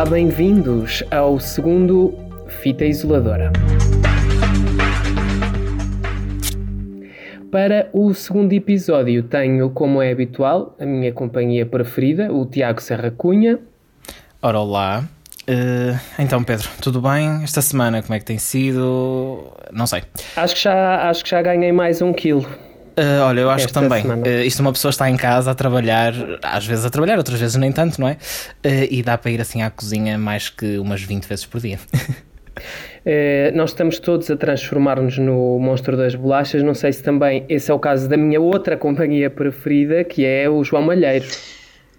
Olá, bem-vindos ao segundo Fita Isoladora. Para o segundo episódio tenho, como é habitual, a minha companhia preferida, o Tiago Serra Cunha. Ora, olá. Uh, então, Pedro, tudo bem? Esta semana como é que tem sido? Não sei. Acho que já, acho que já ganhei mais um quilo. Uh, olha, eu acho que também. Uh, isto uma pessoa está em casa a trabalhar, às vezes a trabalhar, outras vezes nem tanto, não é? Uh, e dá para ir assim à cozinha mais que umas 20 vezes por dia. nós estamos todos a transformar-nos no monstro das bolachas. Não sei se também esse é o caso da minha outra companhia preferida, que é o João Malheiro.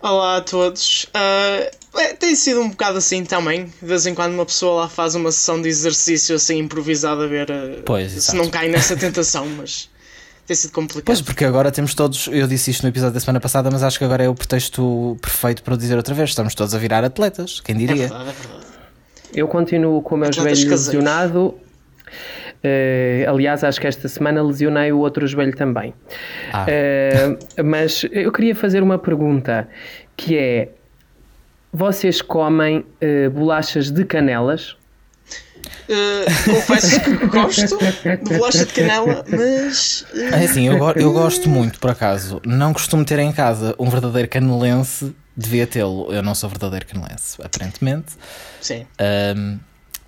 Olá a todos. É, tem sido um bocado assim também. De vez em quando uma pessoa lá faz uma sessão de exercício assim improvisada a ver pois, se exato. não cai nessa tentação, mas tem sido complicado. Pois, porque agora temos todos, eu disse isto no episódio da semana passada, mas acho que agora é o pretexto perfeito para o dizer outra vez. Estamos todos a virar atletas, quem diria? É verdade, é verdade. Eu continuo com o meu atletas joelho caseiros. lesionado. Uh, aliás, acho que esta semana lesionei o outro joelho também. Ah. Uh, mas eu queria fazer uma pergunta que é: vocês comem uh, bolachas de canelas? Uh, confesso que gosto de bolacha de canela, mas. Uh... É assim, eu, eu gosto muito, por acaso. Não costumo ter em casa um verdadeiro canelense, devia tê-lo. Eu não sou verdadeiro canelense, aparentemente. Sim. Um,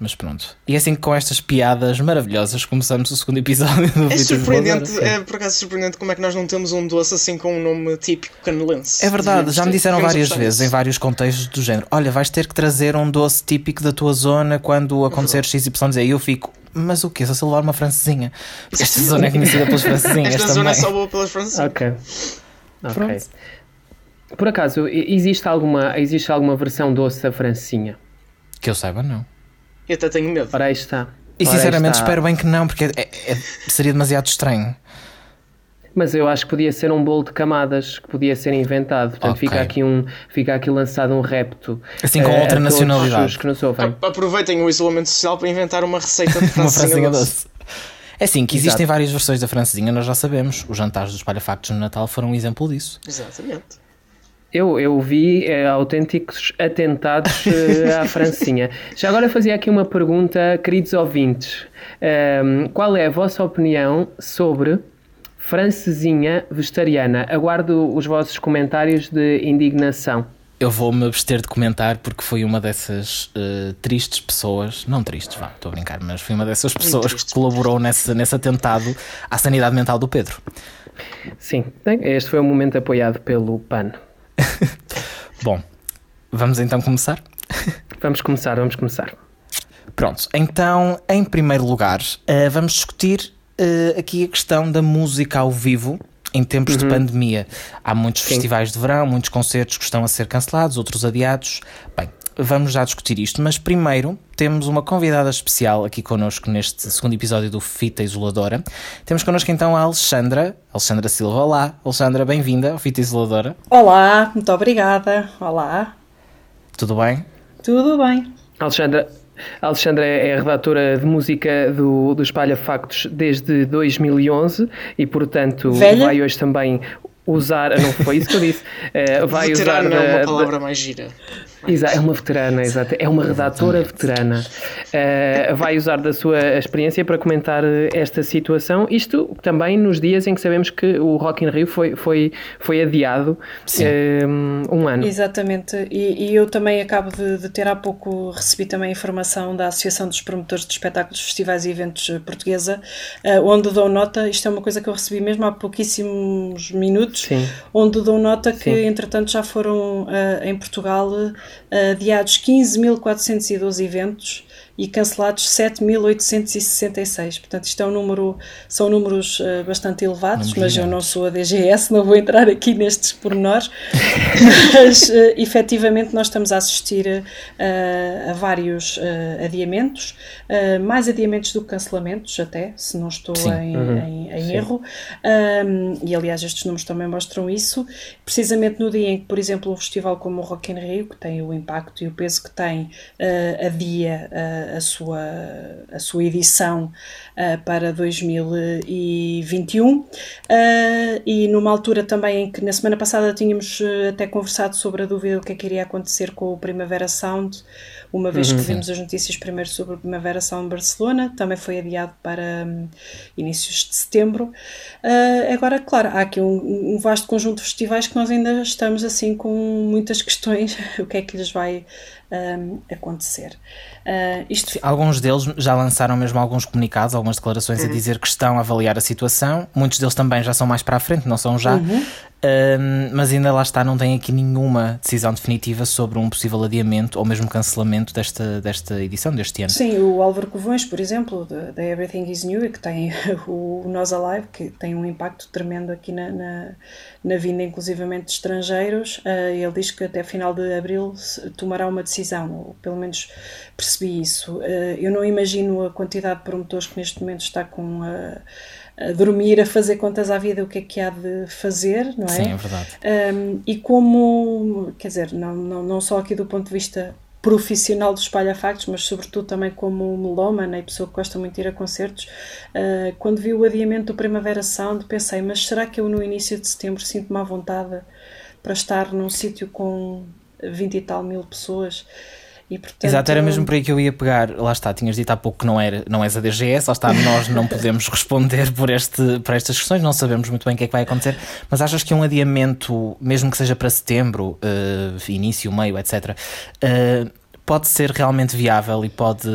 mas pronto. E é assim com estas piadas maravilhosas começamos o segundo episódio do É surpreendente, é por acaso surpreendente como é que nós não temos um doce assim com um nome típico canelense. É verdade, já me disseram várias vezes em vários contextos do género: olha, vais ter que trazer um doce típico da tua zona quando acontecer XYZ. E eu fico, mas o quê? Só se levar uma francesinha? Porque esta zona é conhecida pelas francesinhas. esta também. zona é só boa pelas francesinhas. Ok. Ok. Por acaso, existe alguma, existe alguma versão doce da francesinha? Que eu saiba, não. Eu até tenho medo. Ora aí está. E sinceramente espero bem que não, porque é, é, seria demasiado estranho. Mas eu acho que podia ser um bolo de camadas que podia ser inventado. Portanto, okay. fica, aqui um, fica aqui lançado um repto. Assim com uh, outra nacionalidade. Que nos ouvem. Aproveitem o isolamento social para inventar uma receita de uma francesinha doce. É assim, que existem Exato. várias versões da francesinha, nós já sabemos. Os jantares dos palhafactos no Natal foram um exemplo disso. Exatamente. Eu, eu vi é, autênticos atentados uh, à Francinha. Já agora fazia aqui uma pergunta, queridos ouvintes. Um, ehm, qual é a vossa opinião sobre francesinha vegetariana? Aguardo os vossos comentários de indignação. Eu vou-me abster de comentar porque fui uma dessas uh, tristes pessoas, não tristes, vá, estou a brincar, mas fui uma dessas pessoas que colaborou nesse, nesse atentado à sanidade mental do Pedro. Sim, este foi um momento apoiado pelo PAN. Bom, vamos então começar? Vamos começar, vamos começar. Pronto, então, em primeiro lugar, uh, vamos discutir uh, aqui a questão da música ao vivo em tempos uhum. de pandemia. Há muitos Sim. festivais de verão, muitos concertos que estão a ser cancelados, outros adiados. Bem, vamos já discutir isto, mas primeiro temos uma convidada especial aqui connosco neste segundo episódio do Fita Isoladora. Temos connosco então a Alexandra, Alexandra Silva. Olá, Alexandra, bem-vinda ao Fita Isoladora. Olá, muito obrigada. Olá. Tudo bem? Tudo bem. Alexandra, Alexandra é redatora de música do, do Espalha Factos desde 2011 e, portanto, Velha? vai hoje também usar. Não foi isso que eu disse. Uh, vai Veterano usar. é uma palavra mais gira. Exato, é uma veterana, exato. É uma redatora veterana. Uh, vai usar da sua experiência para comentar esta situação. Isto também nos dias em que sabemos que o Rock in Rio foi, foi, foi adiado uh, um ano. Exatamente. E, e eu também acabo de, de, ter há pouco recebi também informação da Associação dos Promotores de Espetáculos, Festivais e Eventos Portuguesa, uh, onde dou nota, isto é uma coisa que eu recebi mesmo há pouquíssimos minutos, Sim. onde dou nota que Sim. entretanto já foram em Portugal adiados 15.412 eventos e cancelados 7.866. Portanto, isto é um número, são números uh, bastante elevados, mas eu não sou a DGS, não vou entrar aqui nestes pormenores. mas, uh, efetivamente, nós estamos a assistir uh, a vários uh, adiamentos, mais adiamentos do que cancelamentos, até, se não estou em, uhum. em, em erro. Um, e, aliás, estes números também mostram isso. Precisamente no dia em que, por exemplo, um festival como o Rock in Rio, que tem o impacto e o peso que tem, adia a, sua, a sua edição uh, para 2021 uh, e numa altura também em que na semana passada tínhamos até conversado sobre a dúvida do que é que iria acontecer com o Primavera Sound uma vez uhum, que vimos as notícias primeiro sobre a Primavera Sound Barcelona, também foi adiado para um, inícios de setembro. Uh, agora, claro, há aqui um, um, vasto conjunto de festivais que nós ainda estamos assim com muitas questões, o que é que lhes vai um, acontecer. Uh, isto... Alguns deles já lançaram mesmo alguns comunicados, algumas declarações uhum. a dizer que estão a avaliar a situação. Muitos deles também já são mais para a frente, não são já. Uhum. Mas ainda lá está, não tem aqui nenhuma decisão definitiva sobre um possível adiamento ou mesmo cancelamento desta, desta edição deste ano. Sim, o Álvaro Covões, por exemplo, da Everything is New, que tem o Nós Alive, que tem um impacto tremendo aqui na, na, na vinda, inclusivamente de estrangeiros, uh, ele diz que até final de abril tomará uma decisão, ou pelo menos percebi isso. Uh, eu não imagino a quantidade de promotores que neste momento está com a, a, dormir, a fazer contas à vida, o que é que há de fazer, não é? Sim, é verdade. Um, e como, quer dizer, não, não, não só aqui do ponto de vista profissional dos espalha-factos, mas sobretudo também como melómana e pessoa que gosta muito de ir a concertos, uh, quando vi o adiamento do Primavera Sound, pensei, mas será que eu no início de setembro sinto-me à vontade para estar num sítio com 20 e tal mil pessoas? E, portanto, Exato, era mesmo por aí que eu ia pegar. Lá está, tinhas dito há pouco que não, era, não és a DGS, lá está, nós não podemos responder por, este, por estas questões, não sabemos muito bem o que é que vai acontecer, mas achas que um adiamento, mesmo que seja para setembro, uh, início, meio, etc., uh, eh, pode ser realmente viável e pode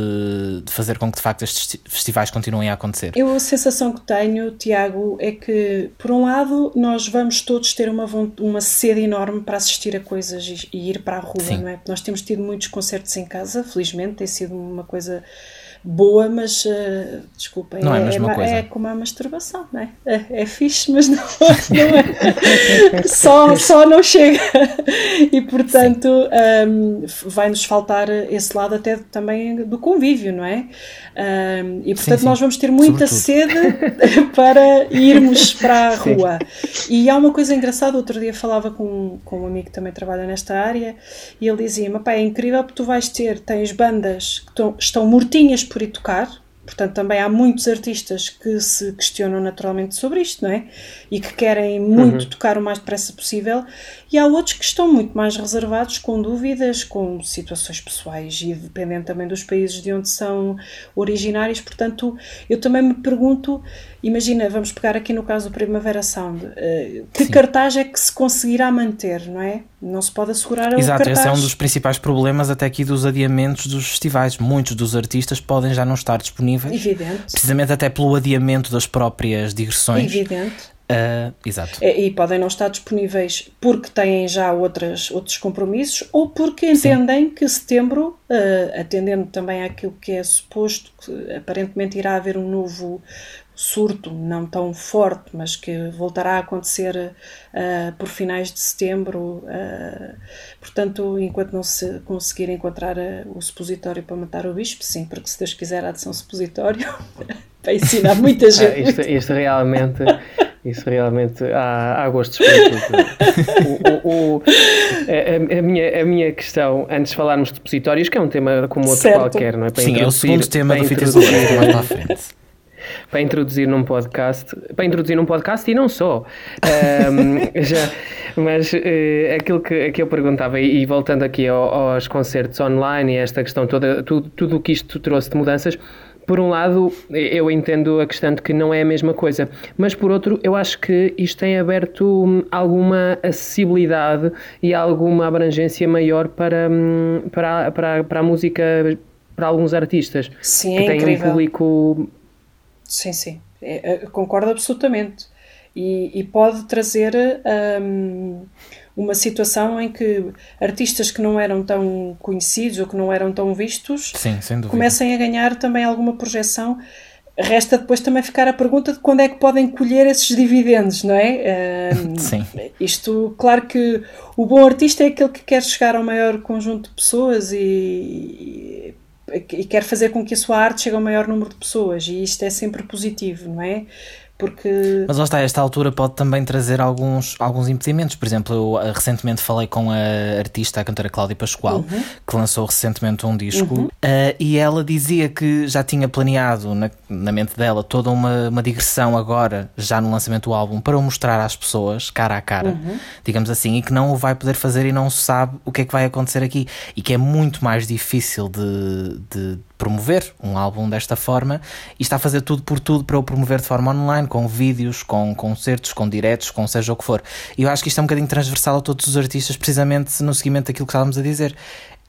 fazer com que de facto estes festivais continuem a acontecer? Eu a sensação que tenho, Tiago, é que por um lado nós vamos todos ter uma, uma sede enorme para assistir a coisas e, e ir para a rua, Sim. não é? Nós temos tido muitos concertos em casa, felizmente, tem sido uma coisa boa, mas uh, desculpem, não é, é, é, é, como a masturbação, não é? É, é fixe, mas não, não é. só, só não chega. E portanto um, vai-nos faltar esse lado até também do convívio, não é? Um, e portanto sim, sim. nós vamos ter muita Sobretudo. sede para irmos para a rua. Sim. E há uma coisa engraçada, outro dia falava com, com um amigo que também trabalha nesta área e ele dizia-me, é incrível porque tu vais ter, tens bandas que estão, estão mortinhas por ir tocar, Portanto, também há muitos artistas que se questionam naturalmente sobre isto, não é? E que querem muito uhum. tocar o mais depressa possível, e há outros que estão muito mais reservados, com dúvidas, com situações pessoais e dependendo também dos países de onde são originários. Portanto, eu também me pergunto Imagina, vamos pegar aqui no caso do Primavera Sound, uh, que Sim. cartaz é que se conseguirá manter, não é? Não se pode assegurar o Exato, esse é um dos principais problemas até aqui dos adiamentos dos festivais. Muitos dos artistas podem já não estar disponíveis. Evidente. Precisamente até pelo adiamento das próprias digressões. Evidente. Uh, exato. E, e, podem não estar disponíveis porque têm já outras, outros compromissos ou porque entendem Sim. que setembro, uh, atendendo também àquilo que é suposto, que aparentemente irá haver um novo surto, não tão forte, mas que voltará a acontecer uh, por finais de setembro. Portanto, enquanto não se conseguir encontrar o supositório para matar o bispo, sim, porque se Deus quiser há de ser um supositório para ensinar muita gente. Ah, isto, isto, realmente. Isso realmente há, há gostos para tudo. o, o, o, a, a, minha, a minha questão, antes de falarmos de supositórios, que é um tema como outro certo. qualquer, não é? Para Sim, é o segundo tema do Fita mais para a frente para introduzir num podcast, para introduzir num podcast e não só. Um, já, mas uh, aquilo que, que eu perguntava, e, e voltando aqui ao, aos concertos online e esta questão toda, tudo, tudo o que isto trouxe de mudanças, por um lado, eu entendo a questão de que não é a mesma coisa, mas por outro, eu acho que isto tem aberto hum, alguma acessibilidade e alguma abrangência maior para, hum, para, para, para a música, para alguns artistas Sim, que é têm incrível. um público Sim, sim, é, é, concordo absolutamente. E, e pode trazer um, uma situação em que artistas que não eram tão conhecidos ou que não eram tão vistos sim, comecem a ganhar também alguma projeção. Resta depois também ficar a pergunta de quando é que podem colher esses dividendos, não é? Um, sim. Isto, claro que o bom artista é aquele que quer chegar ao maior conjunto de pessoas e, e quer fazer com que a sua arte chegue ao maior número de pessoas e isto é sempre positivo, não é? Porque... Mas lá está, esta altura pode também trazer alguns, alguns impedimentos. Por exemplo, eu eh, recentemente falei com a artista, a cantora Cláudia Pascoal, uhum. que lançou recentemente um disco, uhum. uh, e ela dizia que já tinha planeado na, na mente dela toda uma, uma digressão agora, já no lançamento do álbum, para o mostrar às pessoas, cara a cara, uhum. digamos assim, e que não o vai poder fazer e não sabe o que é que vai acontecer aqui. E que é muito mais difícil de, de promover um álbum desta forma e está a fazer tudo por tudo para o promover de forma online, com vídeos, com concertos, com diretos, com seja o que for. E eu acho que isto é um bocadinho transversal a todos os artistas, precisamente no seguimento daquilo que estávamos a dizer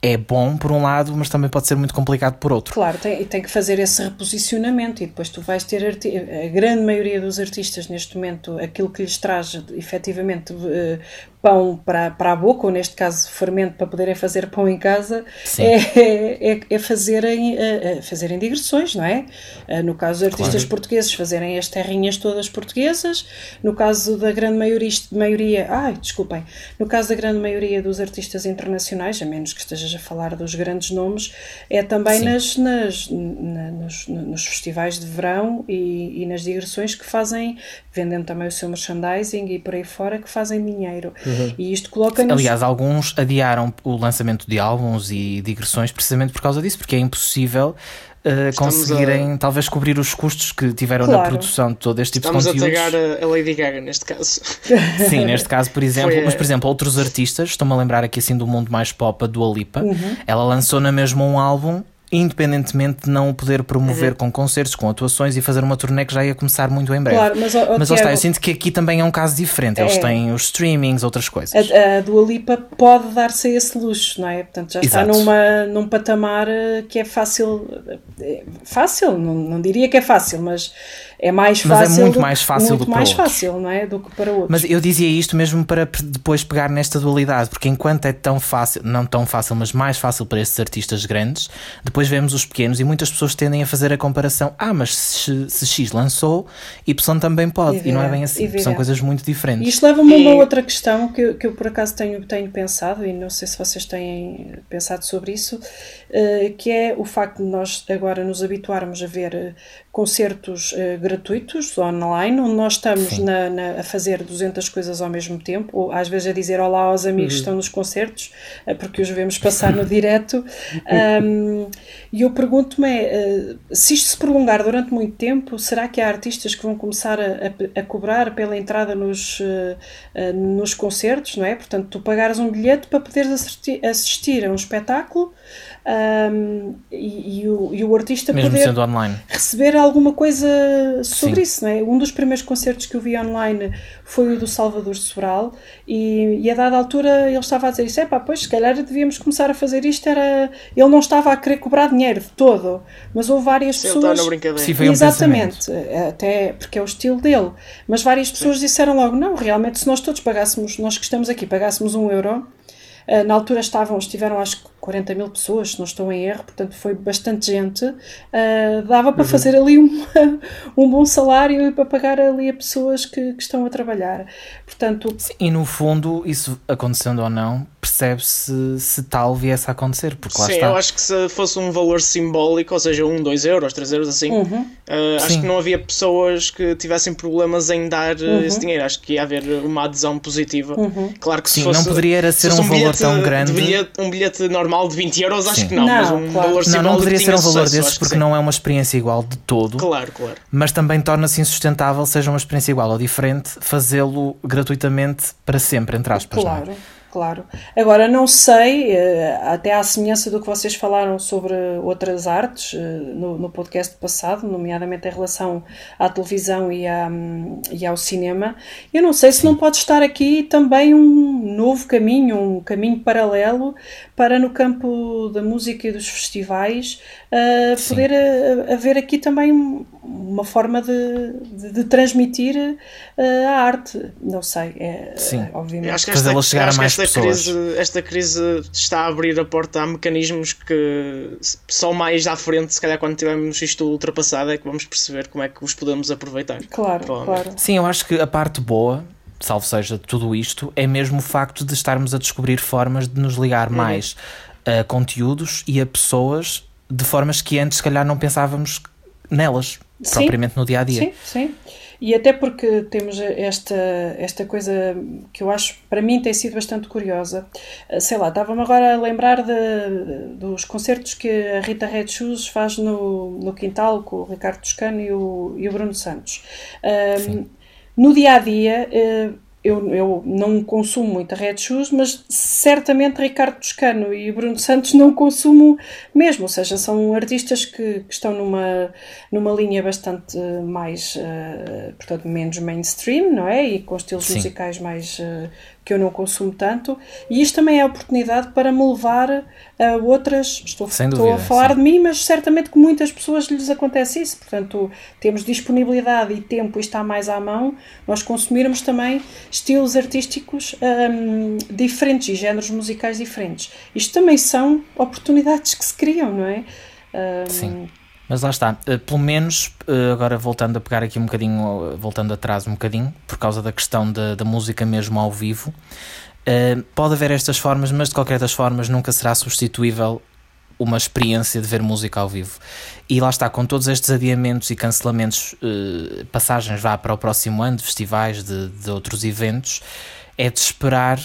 é bom por um lado, mas também pode ser muito complicado por outro. Claro, tem, tem que fazer esse reposicionamento e depois tu vais ter a grande maioria dos artistas neste momento, aquilo que lhes traz efetivamente uh, pão para, para a boca, ou neste caso fermento para poderem fazer pão em casa, é, é, é, fazerem, é, fazerem digressões, não é? Eh, no caso dos artistas claro. portugueses, fazerem as terrinhas todas portuguesas, no caso da grande maioria, maioria, ai, desculpem, no caso da grande maioria dos artistas internacionais, a menos que estejas a falar dos grandes nomes, é também nas, nas, na, nos, nos, festivais de verão e, e nas digressões que fazem, vendendo também o seu merchandising e por aí fora, que fazem dinheiro. Uhum. E isto coloca-nos. Aliás, alguns adiaram o lançamento de álbuns e digressões precisamente por causa disso, porque é impossível. Uh, conseguirem a... talvez cobrir os custos que tiveram claro. na produção de todo este tipo Estamos de conteúdos. Estamos a tagar a Lady Gaga neste caso. Sim, neste caso, por exemplo, Foi, mas por exemplo, outros artistas, estou-me a lembrar aqui assim do mundo mais pop, a Dua Lipa, uhum. ela lançou na mesma um álbum independentemente de não o poder promover uhum. com concertos, com atuações e fazer uma turnê que já ia começar muito em breve. Claro, mas, oh, mas Tiago, está, eu sinto que aqui também é um caso diferente. Eles é. têm os streamings, outras coisas. A, a Dua Lipa pode dar-se a esse luxo, não é? Portanto, já Exato. está numa, num patamar eh, que é fácil. Eh, fácil, não, não diria que é fácil, mas é mais fácil. Mas é muito mais fácil muito do que mais para fácil, outros. não é? Do que para outros. Mas eu dizia isto mesmo para depois pegar nesta dualidade, porque enquanto é tão fácil, não tão fácil, mas mais fácil para estes artistas grandes, depois vemos os pequenos e muitas pessoas tendem a fazer a comparação. Ah, mas se, se X lançou, Y também pode. E, e não é bem assim. São coisas muito diferentes. Isto leva-me a uma outra questão que, eu, que eu por acaso tenho, tenho pensado, e não sei se vocês têm pensado sobre isso, uh, que é o facto de nós agora nos habituarmos a ver concertos uh, gratuitos online, onde nós estamos na, na, a fazer 200 coisas ao mesmo tempo, ou às vezes a dizer olá aos amigos uhum. que estão nos concertos, uh, porque os vemos passar no direto. Um, e eu pergunto-me: uh, se isto se prolongar durante muito tempo, será que há artistas que vão começar a, a, a cobrar pela entrada nos, nos concertos, não é? Portanto, tu pagares um bilhete para poderes assistir, assistir a um espetáculo um, e, e, o, e o artista Mesmo poder receber alguma coisa sobre Sim. isso. Não é? Um dos primeiros concertos que eu vi online foi o do Salvador Sobral e, e a dada altura ele estava a dizer isso, é pá, pois se calhar devíamos começar a fazer isto, era... ele não estava a querer cobrar dinheiro de todo, mas houve várias Sim, pessoas... Está brincadeira. Sim, foi um Exatamente, até porque é o estilo dele, mas várias pessoas Sim. disseram logo, não, realmente se nós todos pagássemos, nós que estamos aqui, pagássemos um euro, na altura estavam, estiveram acho que 40 mil pessoas, se não estou em erro, portanto foi bastante gente. Uh, dava para uhum. fazer ali um, um bom salário e para pagar ali a pessoas que, que estão a trabalhar. Portanto, Sim, e no fundo, isso acontecendo ou não, percebe-se se tal viesse a acontecer. Porque lá Sim, está. eu acho que se fosse um valor simbólico, ou seja, um, dois euros, três euros assim, uhum. uh, acho que não havia pessoas que tivessem problemas em dar uhum. esse dinheiro. Acho que ia haver uma adesão positiva. Uhum. Claro que se Sim, fosse, não poderia ser um, um valor tão grande. Bilhete, um bilhete normal de 20 euros, acho Sim. que não, não, mas um claro. valor Não, não poderia ser um valor sucesso, desses porque não é uma experiência igual de todo. Claro, claro. Mas também torna-se insustentável, seja uma experiência igual ou diferente, fazê-lo gratuitamente para sempre, entre aspas. Claro. Não é? Claro. Agora, não sei, eh, até à semelhança do que vocês falaram sobre outras artes eh, no, no podcast passado, nomeadamente em relação à televisão e, à, e ao cinema, eu não sei se não pode estar aqui também um novo caminho, um caminho paralelo para no campo da música e dos festivais uh, poder haver aqui também uma forma de, de, de transmitir uh, a arte. Não sei, é, Sim. obviamente. Acho que esta, Fazê-la chegar a mais esta Crise, esta crise está a abrir a porta a mecanismos que só mais à frente, se calhar quando tivermos isto ultrapassado, é que vamos perceber como é que os podemos aproveitar. Claro, claro. Sim, eu acho que a parte boa salvo seja tudo isto, é mesmo o facto de estarmos a descobrir formas de nos ligar uhum. mais a conteúdos e a pessoas de formas que antes, se calhar, não pensávamos nelas. propriamente no dia a dia. Sim, sim. E até porque temos esta, esta coisa que eu acho, para mim, tem sido bastante curiosa. Eh, sei lá, estava-me agora a lembrar de, dos concertos que a Rita Red Shoes faz no, no Quintal com o Ricardo Toscano e o, e o Bruno Santos. Um, no dia a dia. Uh, eu, eu não consumo muito a Red Shoes, mas certamente Ricardo Toscano e Bruno Santos não consumo mesmo, ou seja, são artistas que, que estão numa, numa linha bastante mais, uh, portanto, menos mainstream, não é? E com estilos Sim. musicais mais uh, que eu não consumo tanto, e isto também é oportunidade para me levar a outras. Estou, dúvida, estou a falar sim. de mim, mas certamente que muitas pessoas lhes acontece isso. Portanto, temos disponibilidade e tempo e está mais à mão, nós consumirmos também estilos artísticos um, diferentes e géneros musicais diferentes. Isto também são oportunidades que se criam, não é? Um, sim. Mas lá está, uh, pelo menos, uh, agora voltando a pegar aqui um bocadinho, uh, voltando atrás um bocadinho, por causa da questão da, da música mesmo ao vivo, pode haver estas formas, mas de qualquer das formas nunca será substituível uma experiência de ver música ao vivo. E lá está, com todos estes adiamentos e cancelamentos, passagens vá para o próximo ano de festivais, de, de outros eventos, é de esperar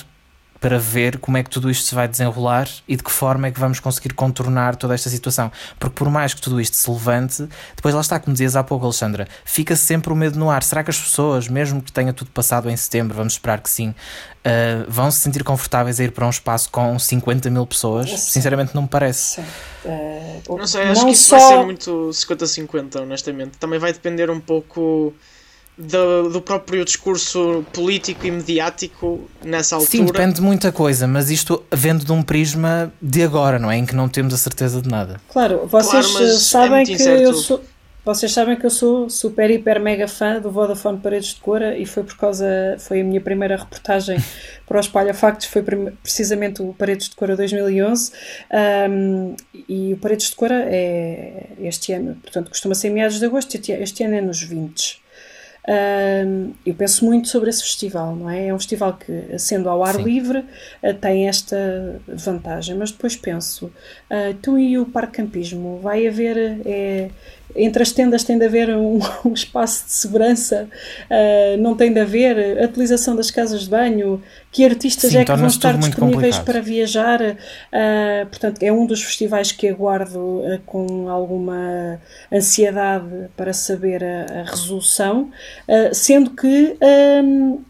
para ver como é que tudo isto se vai desenrolar e de que forma é que vamos conseguir contornar toda esta situação. Porque por mais que tudo isto se levante, depois lá está, como dizias há pouco, Alexandra, fica sempre o medo no ar. Será que as pessoas, mesmo que tenha tudo passado em setembro, vamos esperar que sim, uh, vão se sentir confortáveis a ir para um espaço com 50 mil pessoas? Sinceramente, não me parece. Uh, não sei, acho não que isso só... vai ser muito 50-50, honestamente. Também vai depender um pouco do, do, próprio discurso político e mediático nessa altura. Sim, depende de muita coisa, mas isto vendo de um prisma de agora, não é? Em que não temos a certeza de nada. Claro, vocês claro, é sabem é que incerto. eu sou. Vocês sabem que eu sou super, hiper, mega fã do Vodafone Paredes de Cora e foi por causa. Foi a minha primeira reportagem para o Espalha Factos, foi precisamente o Paredes de Cora 2011. Um, e o Paredes de Cora é este ano, portanto, costuma ser em meados de agosto, este ano é nos 20 eu penso muito sobre esse festival, não é? É um festival que, sendo ao ar Sim. livre, uh, tem esta vantagem, mas depois penso, uh, então e o parque campismo? Vai haver, é, entre as tendas tem de haver um, um espaço de segurança, uh, não tem de haver a utilização das casas de banho, que artistas Sim, é que vão estar disponíveis para viajar. Uh, portanto, é um dos festivais que aguardo uh, com alguma ansiedade para saber a, a resolução, sendo que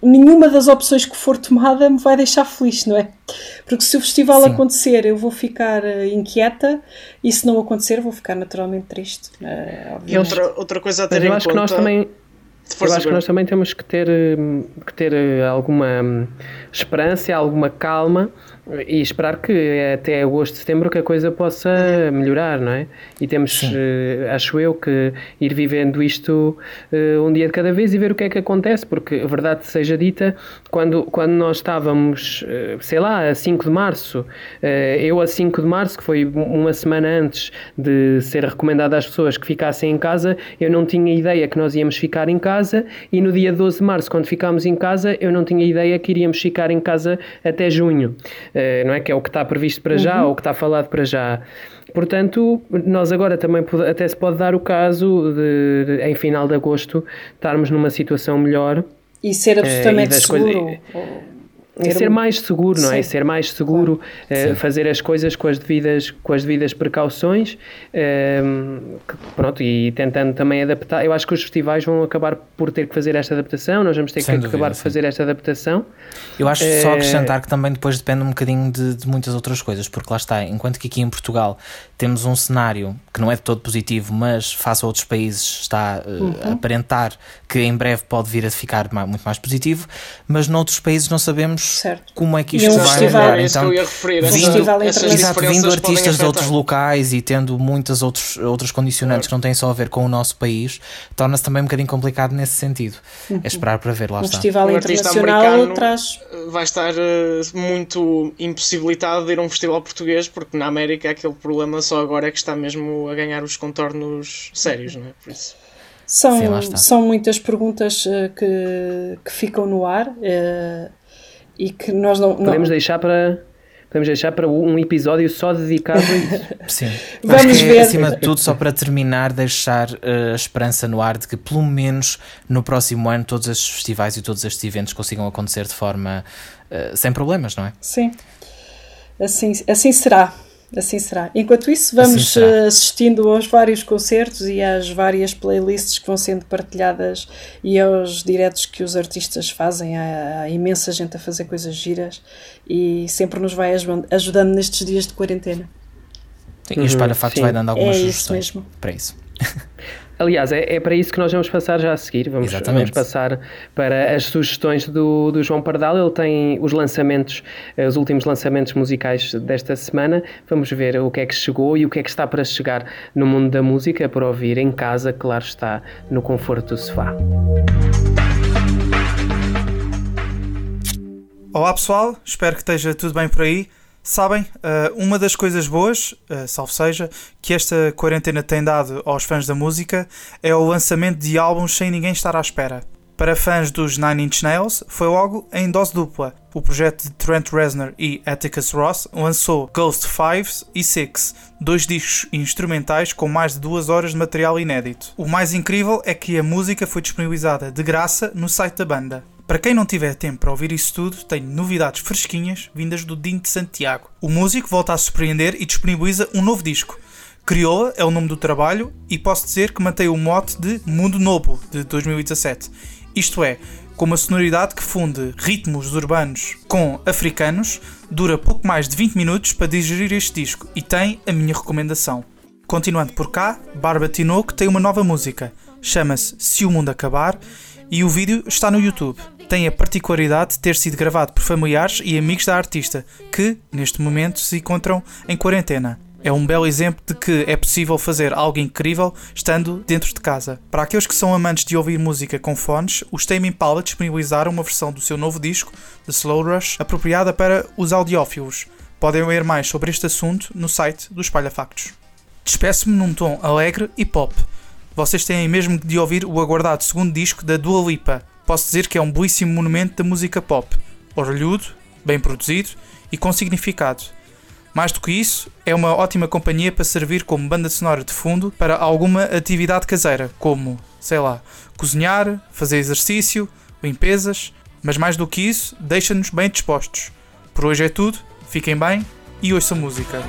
nenhuma das opções que for tomada me vai deixar feliz, não é? Porque se o festival Sim. acontecer, eu vou ficar inquieta e se não acontecer, vou ficar naturalmente triste. e outra, outra coisa a ter Mas em conta. Que nós também eu acho que nós também temos que ter, que ter alguma esperança, alguma calma e esperar que até agosto, setembro que a coisa possa melhorar, não é? E temos, uh, acho eu, que ir vivendo isto uh, um dia de cada vez e ver o que é que acontece, porque a verdade seja dita, quando, quando nós estávamos, uh, sei lá, a 5 de março, eu a 5 de março, que foi uma semana antes de ser recomendado às pessoas que ficassem em casa, eu não tinha ideia que nós íamos ficar em casa e no dia 12 de março, quando ficámos em casa, eu não tinha ideia que iríamos ficar em casa até junho. Eh, não é? Que é o que está previsto para já, uhum. ou o que está falado para já. Portanto, nós agora também até se pode dar o caso de, de em final de agosto, estarmos numa situação melhor. E ser absolutamente uh, e seguro. Coisas, é ser mais seguro, não é? Ser mais seguro, claro. uh, fazer as coisas com as devidas, com as devidas precauções, uh, que, pronto, e tentando também adaptar. Eu acho que os festivais vão acabar por ter que fazer esta adaptação, nós vamos ter Sem que dúvida, acabar por fazer esta adaptação. Eu acho uh, só acrescentar que também depois depende um bocadinho de, de, muitas outras coisas, porque lá está, enquanto que aqui em Portugal temos um cenário que não é de todo positivo, mas face a outros países está uhum. a aparentar que em breve pode vir a ficar muito mais positivo, mas noutros países não sabemos certo. como é que isto vai festival, é então, referir, vindo, exato, vindo artistas de outros locais e tendo muitas outros, outras condicionantes claro. que não têm só a ver com o nosso país, torna-se também um bocadinho complicado nesse sentido. Uhum. É esperar para ver, lá um está. festival um internacional traz... vai estar uh, muito impossibilitado de ir a um festival português, porque na América aquele problema só agora é que está mesmo a ganhar os contornos sérios, não é? Por isso. São, Sim, são muitas perguntas uh, que, que ficam no ar. Uh, e que nós não. Podemos não... deixar para. podemos deixar para um episódio só dedicado a isso. Sim. Vamos é, ver. Acima de tudo, só para terminar, deixar uh, a esperança no ar de que pelo menos no próximo ano todos estes festivais e todos estes eventos consigam acontecer de forma uh, sem problemas, não é? Sim. Assim, assim será. Assim será. Enquanto isso, vamos assim assistindo aos vários concertos e às várias playlists que vão sendo partilhadas e aos diretos que os artistas fazem. Há, há imensa gente a fazer coisas giras e sempre nos vai ajudando nestes dias de quarentena. Sim, e o Espalha Factos vai dando algumas é sugestões isso para isso. Aliás, é, é, para isso que nós vamos passar já a seguir. Vamos, vamos passar para as sugestões do, do, João Pardal. Ele tem os lançamentos, eh, os últimos lançamentos musicais desta semana. Vamos ver o que é que chegou e o que é que está para chegar no mundo da música para ouvir em casa, claro está, no conforto do sofá. Olá pessoal, espero que esteja tudo bem por aí. Sabem, eh, uma das coisas boas, eh, salvo seja, que esta quarentena tem dado aos fãs da música é o lançamento de álbuns sem ninguém estar à espera. Para fãs dos Nine Inch Nails, foi logo em dose dupla. O projeto de Trent Reznor e Atticus Ross lançou Ghost Fives e Six, dois discos instrumentais com mais de duas horas de material inédito. O mais incrível é que a música foi disponibilizada de graça no site da banda. Para quem não tiver tempo para ouvir isso tudo, tenho novidades fresquinhas vindas do Dinho de Santiago. O músico volta a surpreender e disponibiliza um novo disco. Crioula é o nome do trabalho e posso dizer que mantém o mote de Mundo Novo de 2017. Isto é, com uma sonoridade que funde ritmos urbanos com africanos, dura pouco mais de 20 minutos para digerir este disco e tem a minha recomendação. Continuando por cá, Barba Tinoco tem uma nova música, chama-se Se o Mundo Acabar e o vídeo está no YouTube tem a particularidade de ter sido gravado por familiares e amigos da artista, que, neste momento, se encontram em quarentena. É um belo exemplo de que é possível fazer algo incrível estando dentro de casa. Para aqueles que são amantes de ouvir música com fones, os Tame Impala disponibilizaram uma versão do seu novo disco, The Slow Rush, apropriada para os audiófilos. Podem ler mais sobre este assunto no site do Espalha Factos. Despeço-me num tom alegre e pop. Vocês têm mesmo de ouvir o aguardado segundo disco da Dua Lipa, posso dizer que é um belíssimo monumento da música pop, orlhudo, bem produzido e com significado. Mais do que isso, é uma ótima companhia para servir como banda sonora de fundo para alguma atividade caseira, como, sei lá, cozinhar, fazer exercício, limpezas, mas mais do que isso, deixa-nos bem dispostos. Por hoje é tudo, fiquem bem e ouçam música.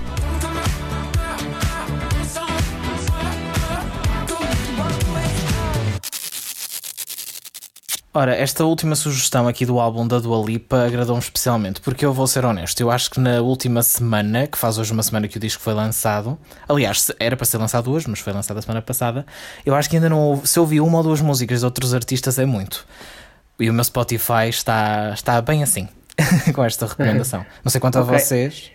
Ora, esta última sugestão aqui do álbum da Dua Lipa agradou-me especialmente, porque eu vou ser honesto, eu acho que na última semana, que faz hoje uma semana que o disco foi lançado, aliás, era para ser lançado hoje, mas foi lançado a semana passada, eu acho que ainda não ouvi, se ouvi uma ou duas músicas de outros artistas é muito. E o meu Spotify está, está bem assim, com esta recomendação. Não sei quanto okay. a vocês.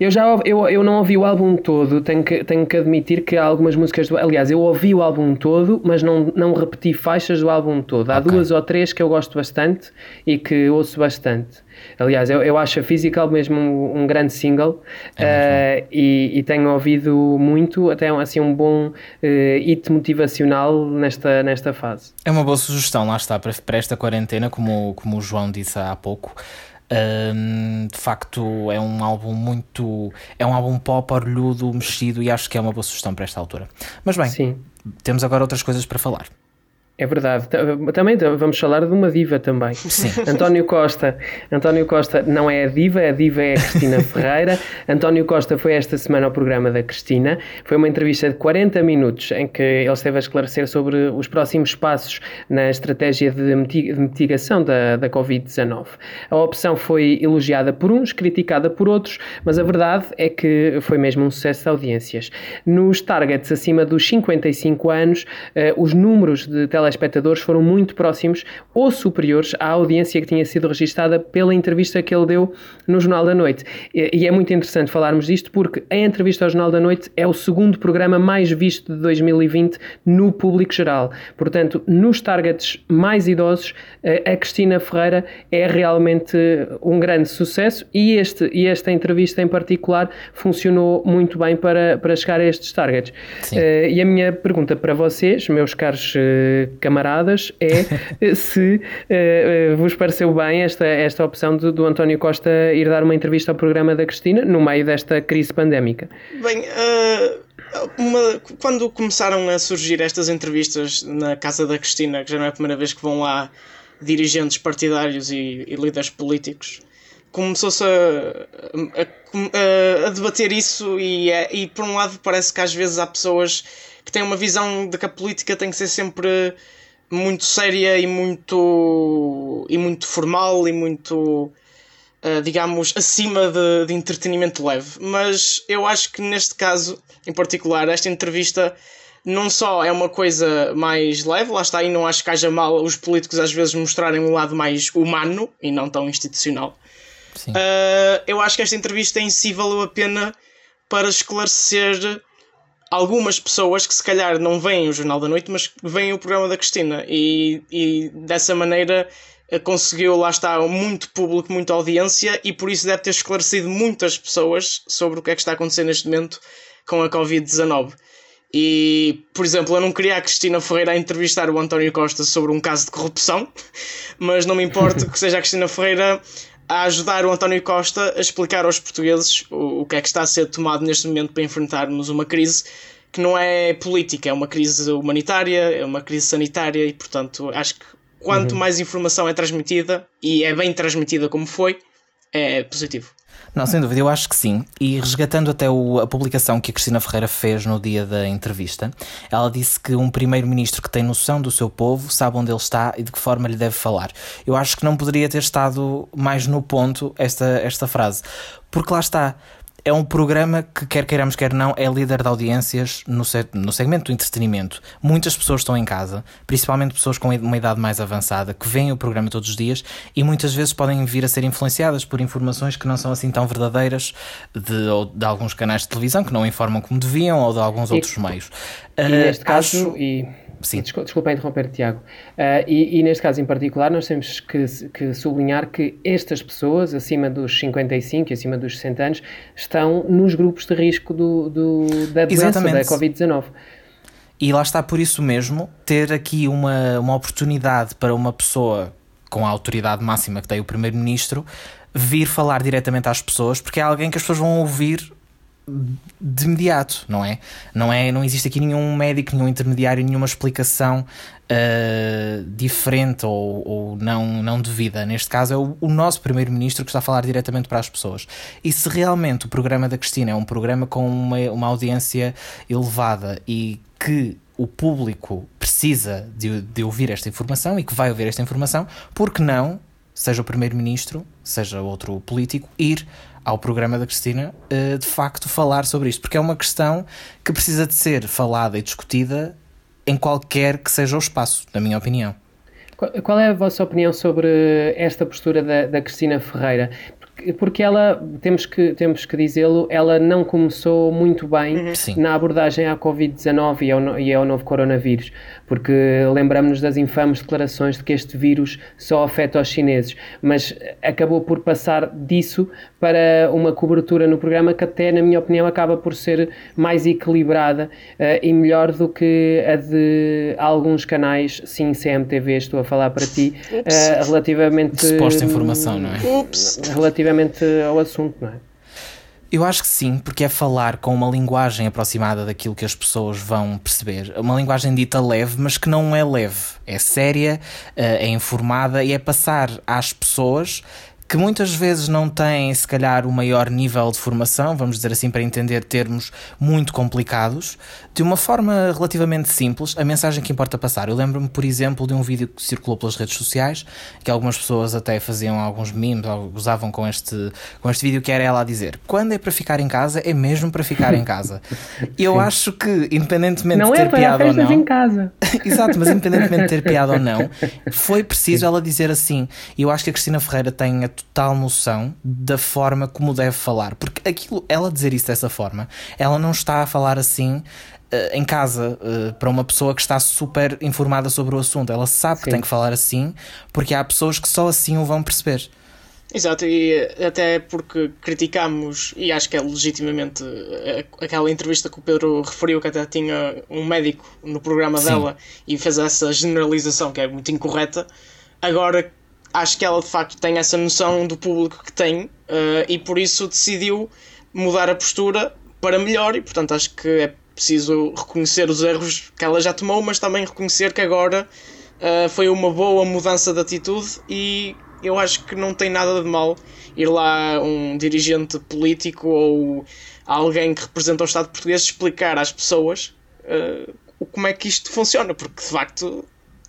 Eu já eu, eu não ouvi o álbum todo, tenho que, tenho que admitir que há algumas músicas do. Aliás, eu ouvi o álbum todo, mas não, não repeti faixas do álbum todo. Há okay. duas ou três que eu gosto bastante e que ouço bastante. Aliás, eu, eu acho a Physical mesmo um, um grande single é uh, e, e, tenho ouvido muito, até assim um bom uh, hit motivacional nesta, nesta fase. É uma boa sugestão, lá está, para, para esta quarentena, como, como o João disse há pouco. Um, de facto, é um álbum muito. É um álbum pop, orlhudo, mexido e acho que é uma boa sugestão para esta altura. Mas bem, Sim. temos agora outras coisas para falar. É verdade. Também vamos falar de uma diva também. Sim. António Costa. António Costa não é a diva, a diva é a Cristina Ferreira. António Costa foi esta semana ao programa da Cristina. Foi uma entrevista de 40 minutos em que ele esteve a esclarecer sobre os próximos passos na estratégia de mitigação da, da Covid-19. A opção foi elogiada por uns, criticada por outros, mas a verdade é que foi mesmo um sucesso de audiências. Nos targets acima dos 55 anos, eh, os números de telespectadores telespectadores foram muito próximos ou superiores à audiência que tinha sido registada pela entrevista que ele deu no Jornal da Noite. E é muito interessante falarmos disto porque a entrevista ao Jornal da Noite é o segundo programa mais visto de 2020 no público geral. Portanto, nos targets mais idosos, a Cristina Ferreira é realmente um grande sucesso e, este, e esta entrevista em particular funcionou muito bem para, para chegar a estes targets. Uh, e a minha pergunta para vocês, meus caros uh, camaradas é se uh, vos pareceu bem esta, esta opção do, do, António Costa ir dar uma entrevista ao programa da Cristina no meio desta crise pandémica. Bem, uh, uma, quando começaram a surgir estas entrevistas na casa da Cristina, que já não é a primeira vez que vão lá dirigentes partidários e, e líderes políticos, começou-se a, a, a, debater isso e, é, e por um lado parece que às vezes há pessoas que têm uma visão de que a política tem que ser sempre muito séria e muito e muito formal e muito uh, digamos acima de, de entretenimento leve mas eu acho que neste caso em particular esta entrevista não só é uma coisa mais leve, lá está, e não acho que haja mal os políticos às vezes mostrarem um lado mais humano e não tão institucional. Uh, eu acho que esta entrevista em si valeu a pena para esclarecer algumas pessoas que se calhar não veem o Jornal da Noite, mas veem o programa da Cristina e, e dessa maneira ah, conseguiu, lá está, muito público, muita audiência e por isso deve ter esclarecido muitas pessoas sobre o que é que está acontecendo neste momento com a Covid-19. E, por exemplo, eu não queria a Cristina Ferreira a entrevistar o António Costa sobre um caso de corrupção, mas não me importa que seja a Cristina Ferreira a ajudar o António Costa a explicar aos portugueses o, o que é que está a ser tomado neste momento para enfrentarmos uma crise que não é política, é uma crise humanitária, é uma crise sanitária e, portanto, acho que quanto uhum. mais informação é transmitida e é bem transmitida como foi, é positivo. Não, sem dúvida, eu acho que sim. E resgatando até o, a publicação que a Cristina Ferreira fez no dia da entrevista, ela disse que um primeiro-ministro que tem noção do seu povo sabe onde ele está e de que forma lhe deve falar. Eu acho que não poderia ter estado mais no ponto esta, esta frase. Porque lá está, é um programa que, quer queiramos, quer não, é líder de audiências no, no segmento do entretenimento. Muitas pessoas estão em casa, principalmente pessoas com uma idade mais avançada, que veem o programa todos os dias e muitas vezes podem vir a ser influenciadas por informações que não são assim tão verdadeiras de, de alguns canais de televisão que não informam como deviam ou de alguns e, outros meios. E uh, neste caso, acho... e Sim. Desculpa, desculpa interromper, Tiago. Uh, e, e, neste caso em particular, nós temos que, que, sublinhar que estas pessoas, acima dos 55 e acima dos 60 anos, estão nos grupos de risco do, do da doença, Exatamente. da Covid-19. E lá está por isso mesmo, ter aqui uma, uma oportunidade para uma pessoa com a autoridade máxima que tem o Primeiro-Ministro vir falar diretamente às pessoas, porque é alguém que as pessoas vão ouvir de imediato, não é? Não é, não existe aqui nenhum médico, nenhum intermediário, nenhuma explicação uh, diferente ou, ou, não, não devida. Neste caso é o, o nosso primeiro-ministro que está a falar diretamente para as pessoas. E se realmente o programa da Cristina é um programa com uma, uma audiência elevada e que o público precisa de, de ouvir esta informação e que vai ouvir esta informação, por que não, seja o primeiro-ministro, seja outro político, ir ao programa da Cristina uh, de facto falar sobre isto, porque é uma questão que precisa de ser falada e discutida em qualquer que seja o espaço, na minha opinião. Qual é a vossa opinião sobre esta postura da, da Cristina Ferreira? porque ela, temos que, temos que dizê-lo, ela não começou muito bem uhum. na abordagem à Covid-19 e, ao, e ao novo coronavírus, porque lembramos-nos das infames declarações de que este vírus só afeta os chineses, mas acabou por passar disso para uma cobertura no programa que até, na minha opinião, acaba por ser mais equilibrada uh, e melhor do que a de alguns canais, sim, CMTV, estou a falar para ti, uh, relativamente... Suposta informação, não é? Ups. Relativamente ao assunto, não é? Eu acho que sim, porque é falar com uma linguagem aproximada daquilo que as pessoas vão perceber. Uma linguagem dita leve, mas que não é leve. É séria, eh, é informada e é passar às pessoas que muitas vezes não têm, se calhar, o maior nível de formação, vamos dizer assim, para entender termos muito complicados, de uma forma relativamente simples, a mensagem que importa passar. Eu lembro-me, por exemplo, de um vídeo que circulou pelas redes sociais, que algumas pessoas até faziam alguns memes, usavam com este, com este vídeo, que era ela a dizer: quando é para ficar em casa, é mesmo para ficar em casa. Eu acho que, independentemente não de ter é piada ou não. Em casa. Exato, mas independentemente de ter piada ou não, foi preciso ela dizer assim. E eu acho que a Cristina Ferreira tem a total noção da forma como deve falar. Porque aquilo, ela dizer isso dessa forma, ela não está a falar assim em casa uh, para uma pessoa que está super informada sobre o assunto. Ela sabe Sim. que tem que falar assim, porque há pessoas que só assim o vão perceber. Exato, e até porque criticámos, e acho que é legitimamente aquela entrevista que o Pedro referiu, que até tinha um médico no programa Sim. dela e fez essa generalização que é muito incorreta. Agora acho que ela de facto tem essa noção do público que tem uh, e por isso decidiu mudar a postura para melhor, e portanto acho que é preciso reconhecer os erros que ela já tomou, mas também reconhecer que agora uh, foi uma boa mudança de atitude e eu acho que não tem nada de mal ir lá um dirigente político ou alguém que representa o Estado português explicar às pessoas uh, como é que isto funciona, porque de facto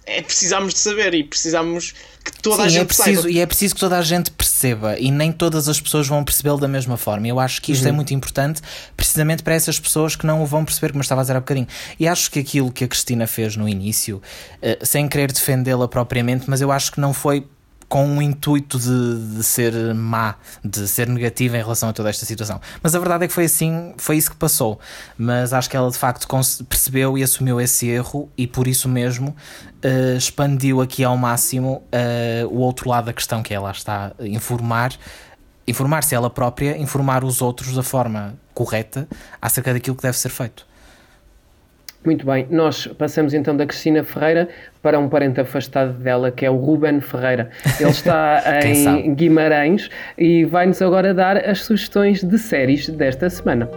é precisamos de saber e precisamos que toda Sim, a gente é preciso, saiba. E é preciso que toda a gente perceba e nem todas as pessoas vão percebê-lo da mesma forma. Eu acho que isto é uhum. é muito importante precisamente para essas pessoas que não o vão perceber, como eu estava a dizer há bocadinho. E acho que aquilo que a Cristina fez no início, uh, sem querer defendê-la propriamente, mas eu acho que não foi com o intuito de, de, ser má, de ser negativa em relação a toda esta situação. Mas a verdade é que foi assim, foi isso que passou. Mas acho que ela de facto percebeu e assumiu esse erro e por isso mesmo uh, expandiu aqui ao máximo uh, o outro lado da questão que ela está a informar. Informar-se ela própria, informar os outros da forma correta acerca daquilo que deve ser feito. Muito bem, nós passamos então da Cristina Ferreira para um parente afastado dela, que é o Ruben Ferreira. Ele está em Guimarães e vai-nos agora dar as sugestões de séries desta semana.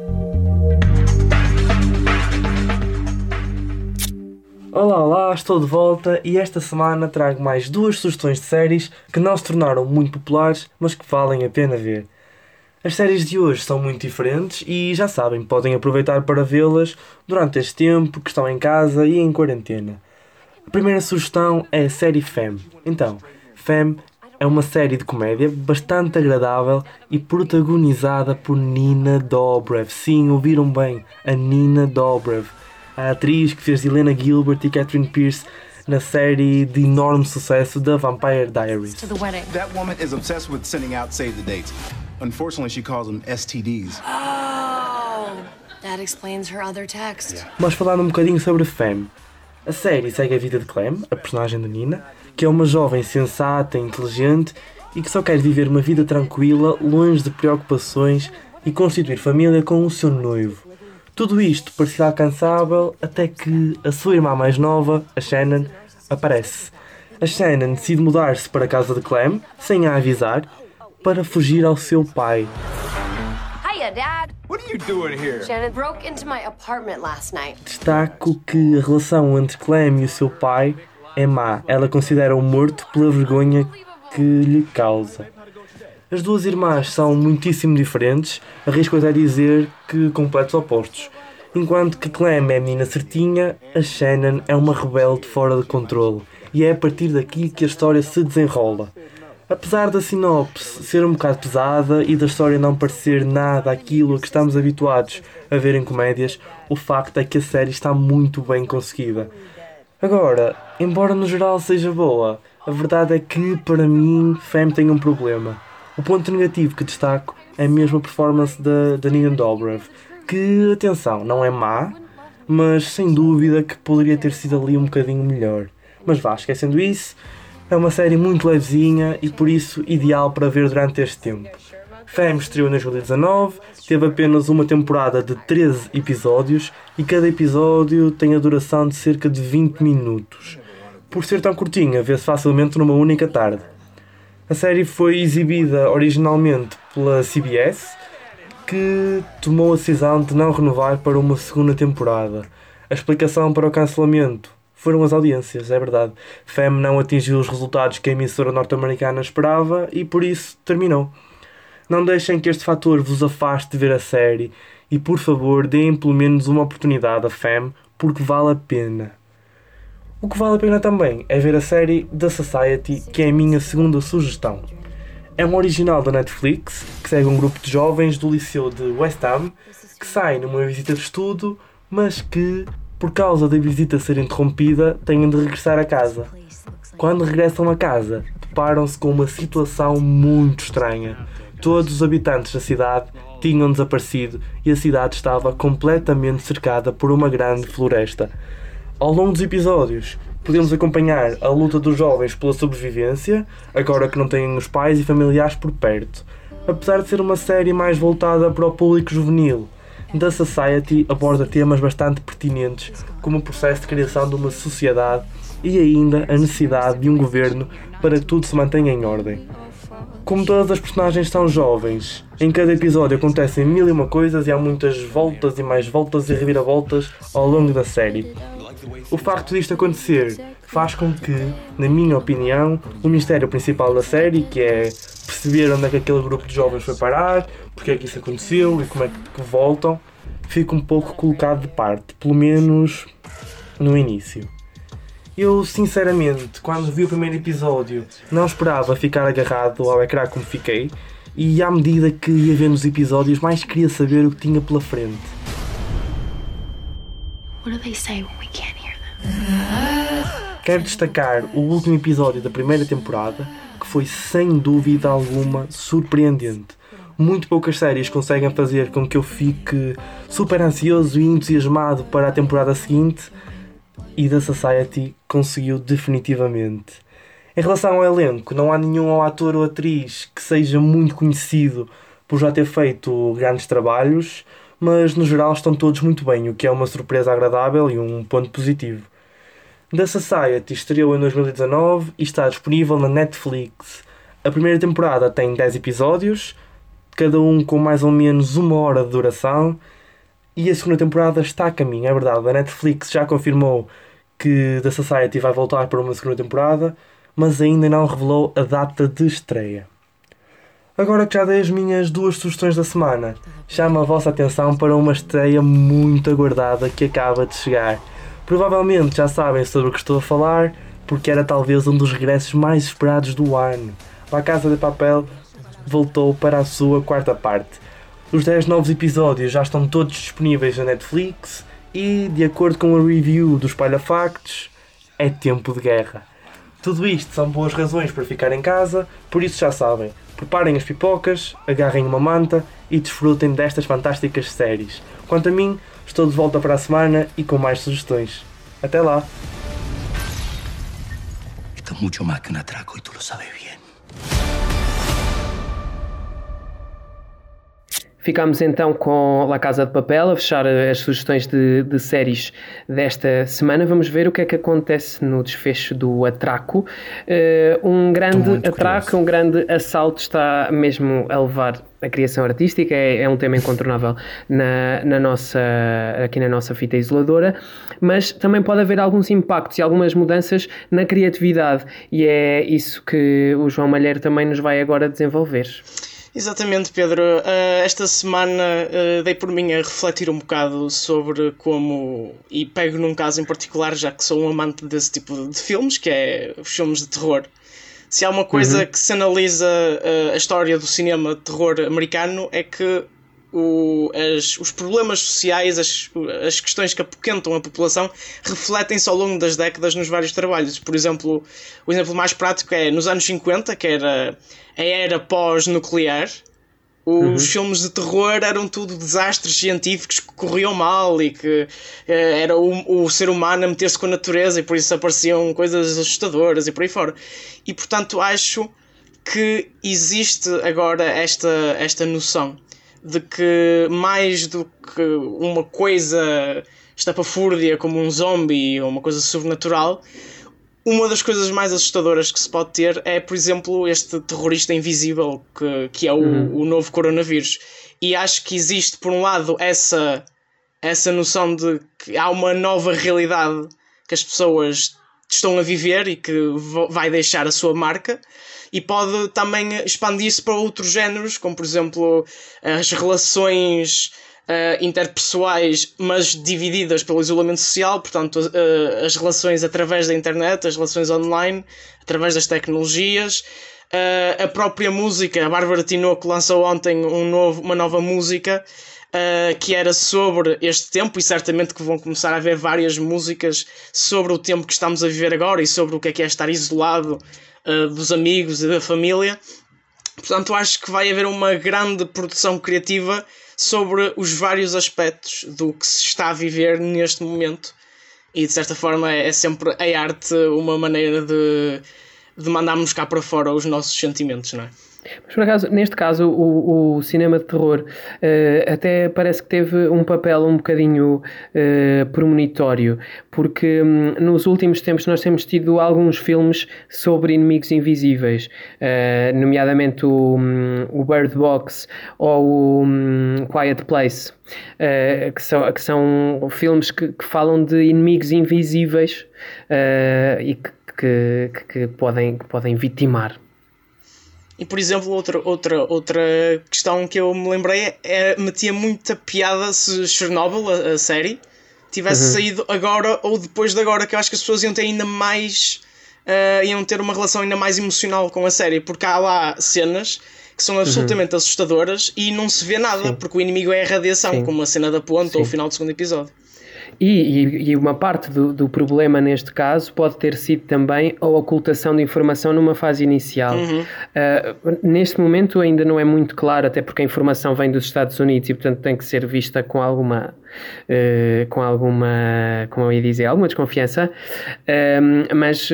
Olá, olá, estou de volta e esta semana trago mais duas sugestões de séries que não se tornaram muito populares, mas que valem a pena ver. As séries de hoje são muito diferentes e já sabem, podem aproveitar para vê-las durante este tempo que estão em casa e em quarentena. A primeira sugestão é a série Femme. Então, Femme é uma série de comédia bastante agradável e protagonizada por Nina Dobrev. Sim, ouviram bem, a Nina Dobrev, a atriz que fez Helena Gilbert e Catherine Pierce na série de enorme sucesso da Vampire Diaries. Unfortunately, she calls them STDs. Oh, that explains her other text. Yeah. Mas falando um bocadinho sobre Femme. A série segue a vida de Clem, a personagem de Nina, que é uma jovem sensata, inteligente e que só quer viver uma vida tranquila, longe de preocupações e constituir família com o seu noivo. Tudo isto parecia alcançável até que a sua irmã mais nova, a Shannon, aparece. A Shannon decide mudar-se para a casa de Clem, sem a avisar, para fugir ao seu pai. Hiya, Dad. What are you doing here? Shannon broke into my apartment last night. Destaco que a relação entre Clem e o seu pai é má. Ela considera-o morto pela vergonha que lhe causa. As duas irmãs são muitíssimo diferentes, arrisco até dizer que completos opostos. Enquanto que Clem é a menina certinha, a Shannon é uma rebelde fora de controle. E é a partir daqui que a história se desenrola. Apesar da sinopse ser um bocado pesada e da história não parecer nada aquilo a que estamos habituados a ver em comédias, o facto é que a série está muito bem conseguida. Agora, embora no geral seja boa, a verdade é que para mim Femme tem um problema. O ponto negativo que destaco é mesmo a performance da, da Nina Dobrev, que, atenção, não é má, mas sem dúvida que poderia ter sido ali um bocadinho melhor. Mas vá, esquecendo isso, é uma série muito levezinha e por isso ideal para ver durante este tempo. Fame estreou em 2019, teve apenas uma temporada de 13 episódios e cada episódio tem a duração de cerca de 20 minutos. Por ser tão curtinha, vê-se facilmente numa única tarde. A série foi exibida originalmente pela CBS, que tomou a decisão de não renovar para uma segunda temporada. A explicação para o cancelamento foram as audiências, é verdade. Femme não atingiu os resultados que a emissora norte-americana esperava e por isso terminou. Não deixem que este fator vos afaste de ver a série e por favor deem pelo menos uma oportunidade a Femme porque vale a pena. O que vale a pena também é ver a série The Society, que é a minha segunda sugestão. É um original da Netflix que segue um grupo de jovens do liceu de West Ham que sai numa visita de estudo, mas que por causa da visita ser interrompida, têm de regressar a casa. Quando regressam a casa, deparam-se com uma situação muito estranha. Todos os habitantes da cidade tinham desaparecido e a cidade estava completamente cercada por uma grande floresta. Ao longo dos episódios, Podemos acompanhar a luta dos jovens pela sobrevivência, agora que não têm os pais e familiares por perto. Apesar de ser uma série mais voltada para o público juvenil, The Society aborda temas bastante pertinentes, como o processo de criação de uma sociedade e ainda a necessidade de um governo para que tudo se mantenha em ordem. Como todas as personagens são jovens, em cada episódio acontecem mil e uma coisas e há muitas voltas e mais voltas e reviravoltas ao longo da série. O facto disto acontecer faz com que, na minha opinião, o mistério principal da série, que é perceber onde é que aquele grupo de jovens foi parar, porque é que isso aconteceu e como é que voltam, fica um pouco colocado de parte, pelo menos no início. Eu, sinceramente, quando vi o primeiro episódio, não esperava ficar agarrado ao ecrã como fiquei, e à medida que ia vendo os episódios, mais queria saber o que tinha pela frente. Quero destacar o último episódio da primeira temporada, que foi sem dúvida alguma surpreendente. Muito poucas séries conseguem fazer com que eu fique super ansioso e entusiasmado para a temporada seguinte, e da Society conseguiu definitivamente. Em relação ao elenco, não há nenhum ator ou atriz que seja muito conhecido por já ter feito grandes trabalhos, mas no geral estão todos muito bem, o que é uma surpresa agradável e um ponto positivo. The Society estreou em 2019 e está disponível na Netflix. A primeira temporada tem 10 episódios, cada um com mais ou menos uma hora de duração, e a segunda temporada está a caminho, é verdade. A Netflix já confirmou que The Society vai voltar para uma segunda temporada, mas ainda não revelou a data de estreia. Agora que já dei as minhas duas sugestões da semana, chamo a vossa atenção para uma estreia muito aguardada que acaba de chegar. Provavelmente já sabem sobre o que estou a falar, porque era talvez um dos regressos mais esperados do ano. A Casa de Papel voltou para a sua quarta parte. Os 10 novos episódios já estão todos disponíveis na Netflix e, de acordo com a review dos Espalha Factos, é tempo de guerra. Tudo isto são boas razões para ficar em casa, por isso já sabem, preparem as pipocas, agarrem uma manta e desfrutem destas fantásticas séries. Quanto a mim, estou de volta para a semana e com mais sugestões. Até lá! Esto es mucho más que un atraco y tú lo sabes bien. Ficámos então com La Casa de Papel a fechar as sugestões de, de, séries desta semana. Vamos ver o que é que acontece no desfecho do atraco. Uh, um grande atraco, curioso. um grande assalto está mesmo a levar a criação artística é, é, um tema incontornável na, na, nossa, aqui na nossa fita isoladora, mas também pode haver alguns impactos e algumas mudanças na criatividade, e é isso que o João Malheiro também nos vai agora desenvolver. Exatamente, Pedro. Uh, esta semana uh, dei por mim a refletir um bocado sobre como, e pego num caso em particular, já que sou um amante desse tipo de filmes, que é filmes de terror. Se há uma coisa uhum. que se analisa uh, a história do cinema de terror americano é que o, as, os problemas sociais, as, as questões que apoquentam a população, refletem-se ao longo das décadas nos vários trabalhos. Por exemplo, o exemplo mais prático é nos anos 50, que era a era pós-nuclear. Os uhum. filmes de terror eram tudo desastres científicos que corriam mal e que eh, era o, o ser humano a meter-se com a natureza e por isso apareciam coisas assustadoras e por aí fora. E portanto acho que existe agora esta, esta noção de que mais do que uma coisa estapafúrdia como um zombie ou uma coisa sobrenatural, uma das coisas mais assustadoras que se pode ter é, por exemplo, este terrorista invisível que, que é o, uhum. o novo coronavírus. E acho que existe, por um lado, essa, essa noção de que há uma nova realidade que as pessoas estão a viver e que vai deixar a sua marca e pode também expandir-se para outros géneros, como por exemplo as relações uh, interpessoais, mas divididas pelo isolamento social, portanto, uh, as relações através da internet, as relações online, através das tecnologias. Uh, a própria música, a Bárbara Tinoco lançou ontem um novo, uma nova música Uh, que era sobre este tempo, e certamente que vão começar a haver várias músicas sobre o tempo que estamos a viver agora e sobre o que é que é estar isolado uh, dos amigos e da família. Portanto, acho que vai haver uma grande produção criativa sobre os vários aspectos do que se está a viver neste momento. E de certa forma é, é sempre a arte uma maneira de, de mandarmos cá para fora os nossos sentimentos, não é? Mas por acaso, neste caso, o, o cinema de terror uh, até parece que teve um papel um bocadinho uh, premonitório, porque um, nos últimos tempos nós temos tido alguns filmes sobre inimigos invisíveis, uh, nomeadamente o, um, o, Bird Box ou o um, Quiet Place, que, são, que são filmes que, que falam de inimigos invisíveis e que, que, que, podem, que podem vitimar. E por exemplo, outra, outra, outra questão que eu me lembrei é metia muita piada se Chernobyl, a, a série, tivesse uhum. saído agora ou depois de agora, que eu acho que as pessoas iam ter ainda mais. Uh, iam ter uma relação ainda mais emocional com a série, porque há lá cenas que são absolutamente uhum. assustadoras e não se vê nada, Sim. porque o inimigo é a radiação, Sim. como a cena da ponte Sim. ou o final do segundo episódio. E, e, uma parte do, do, problema neste caso pode ter sido também a ocultação de informação numa fase inicial. Uhum. Uh, neste momento ainda não é muito claro, até porque a informação vem dos Estados Unidos e, portanto, tem que ser vista com alguma, uh, com alguma, como eu ia dizer, alguma desconfiança. Uh, mas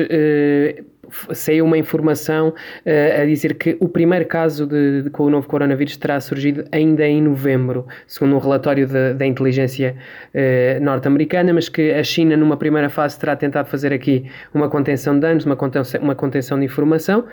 saiu uma informação uh, a dizer que o primeiro caso de, de, com o novo coronavírus terá surgido ainda em novembro, segundo um relatório da inteligência uh, norte-americana, mas que a China, numa primeira fase, terá tentado fazer aqui uma contenção de danos, uma contenção, uma contenção de informação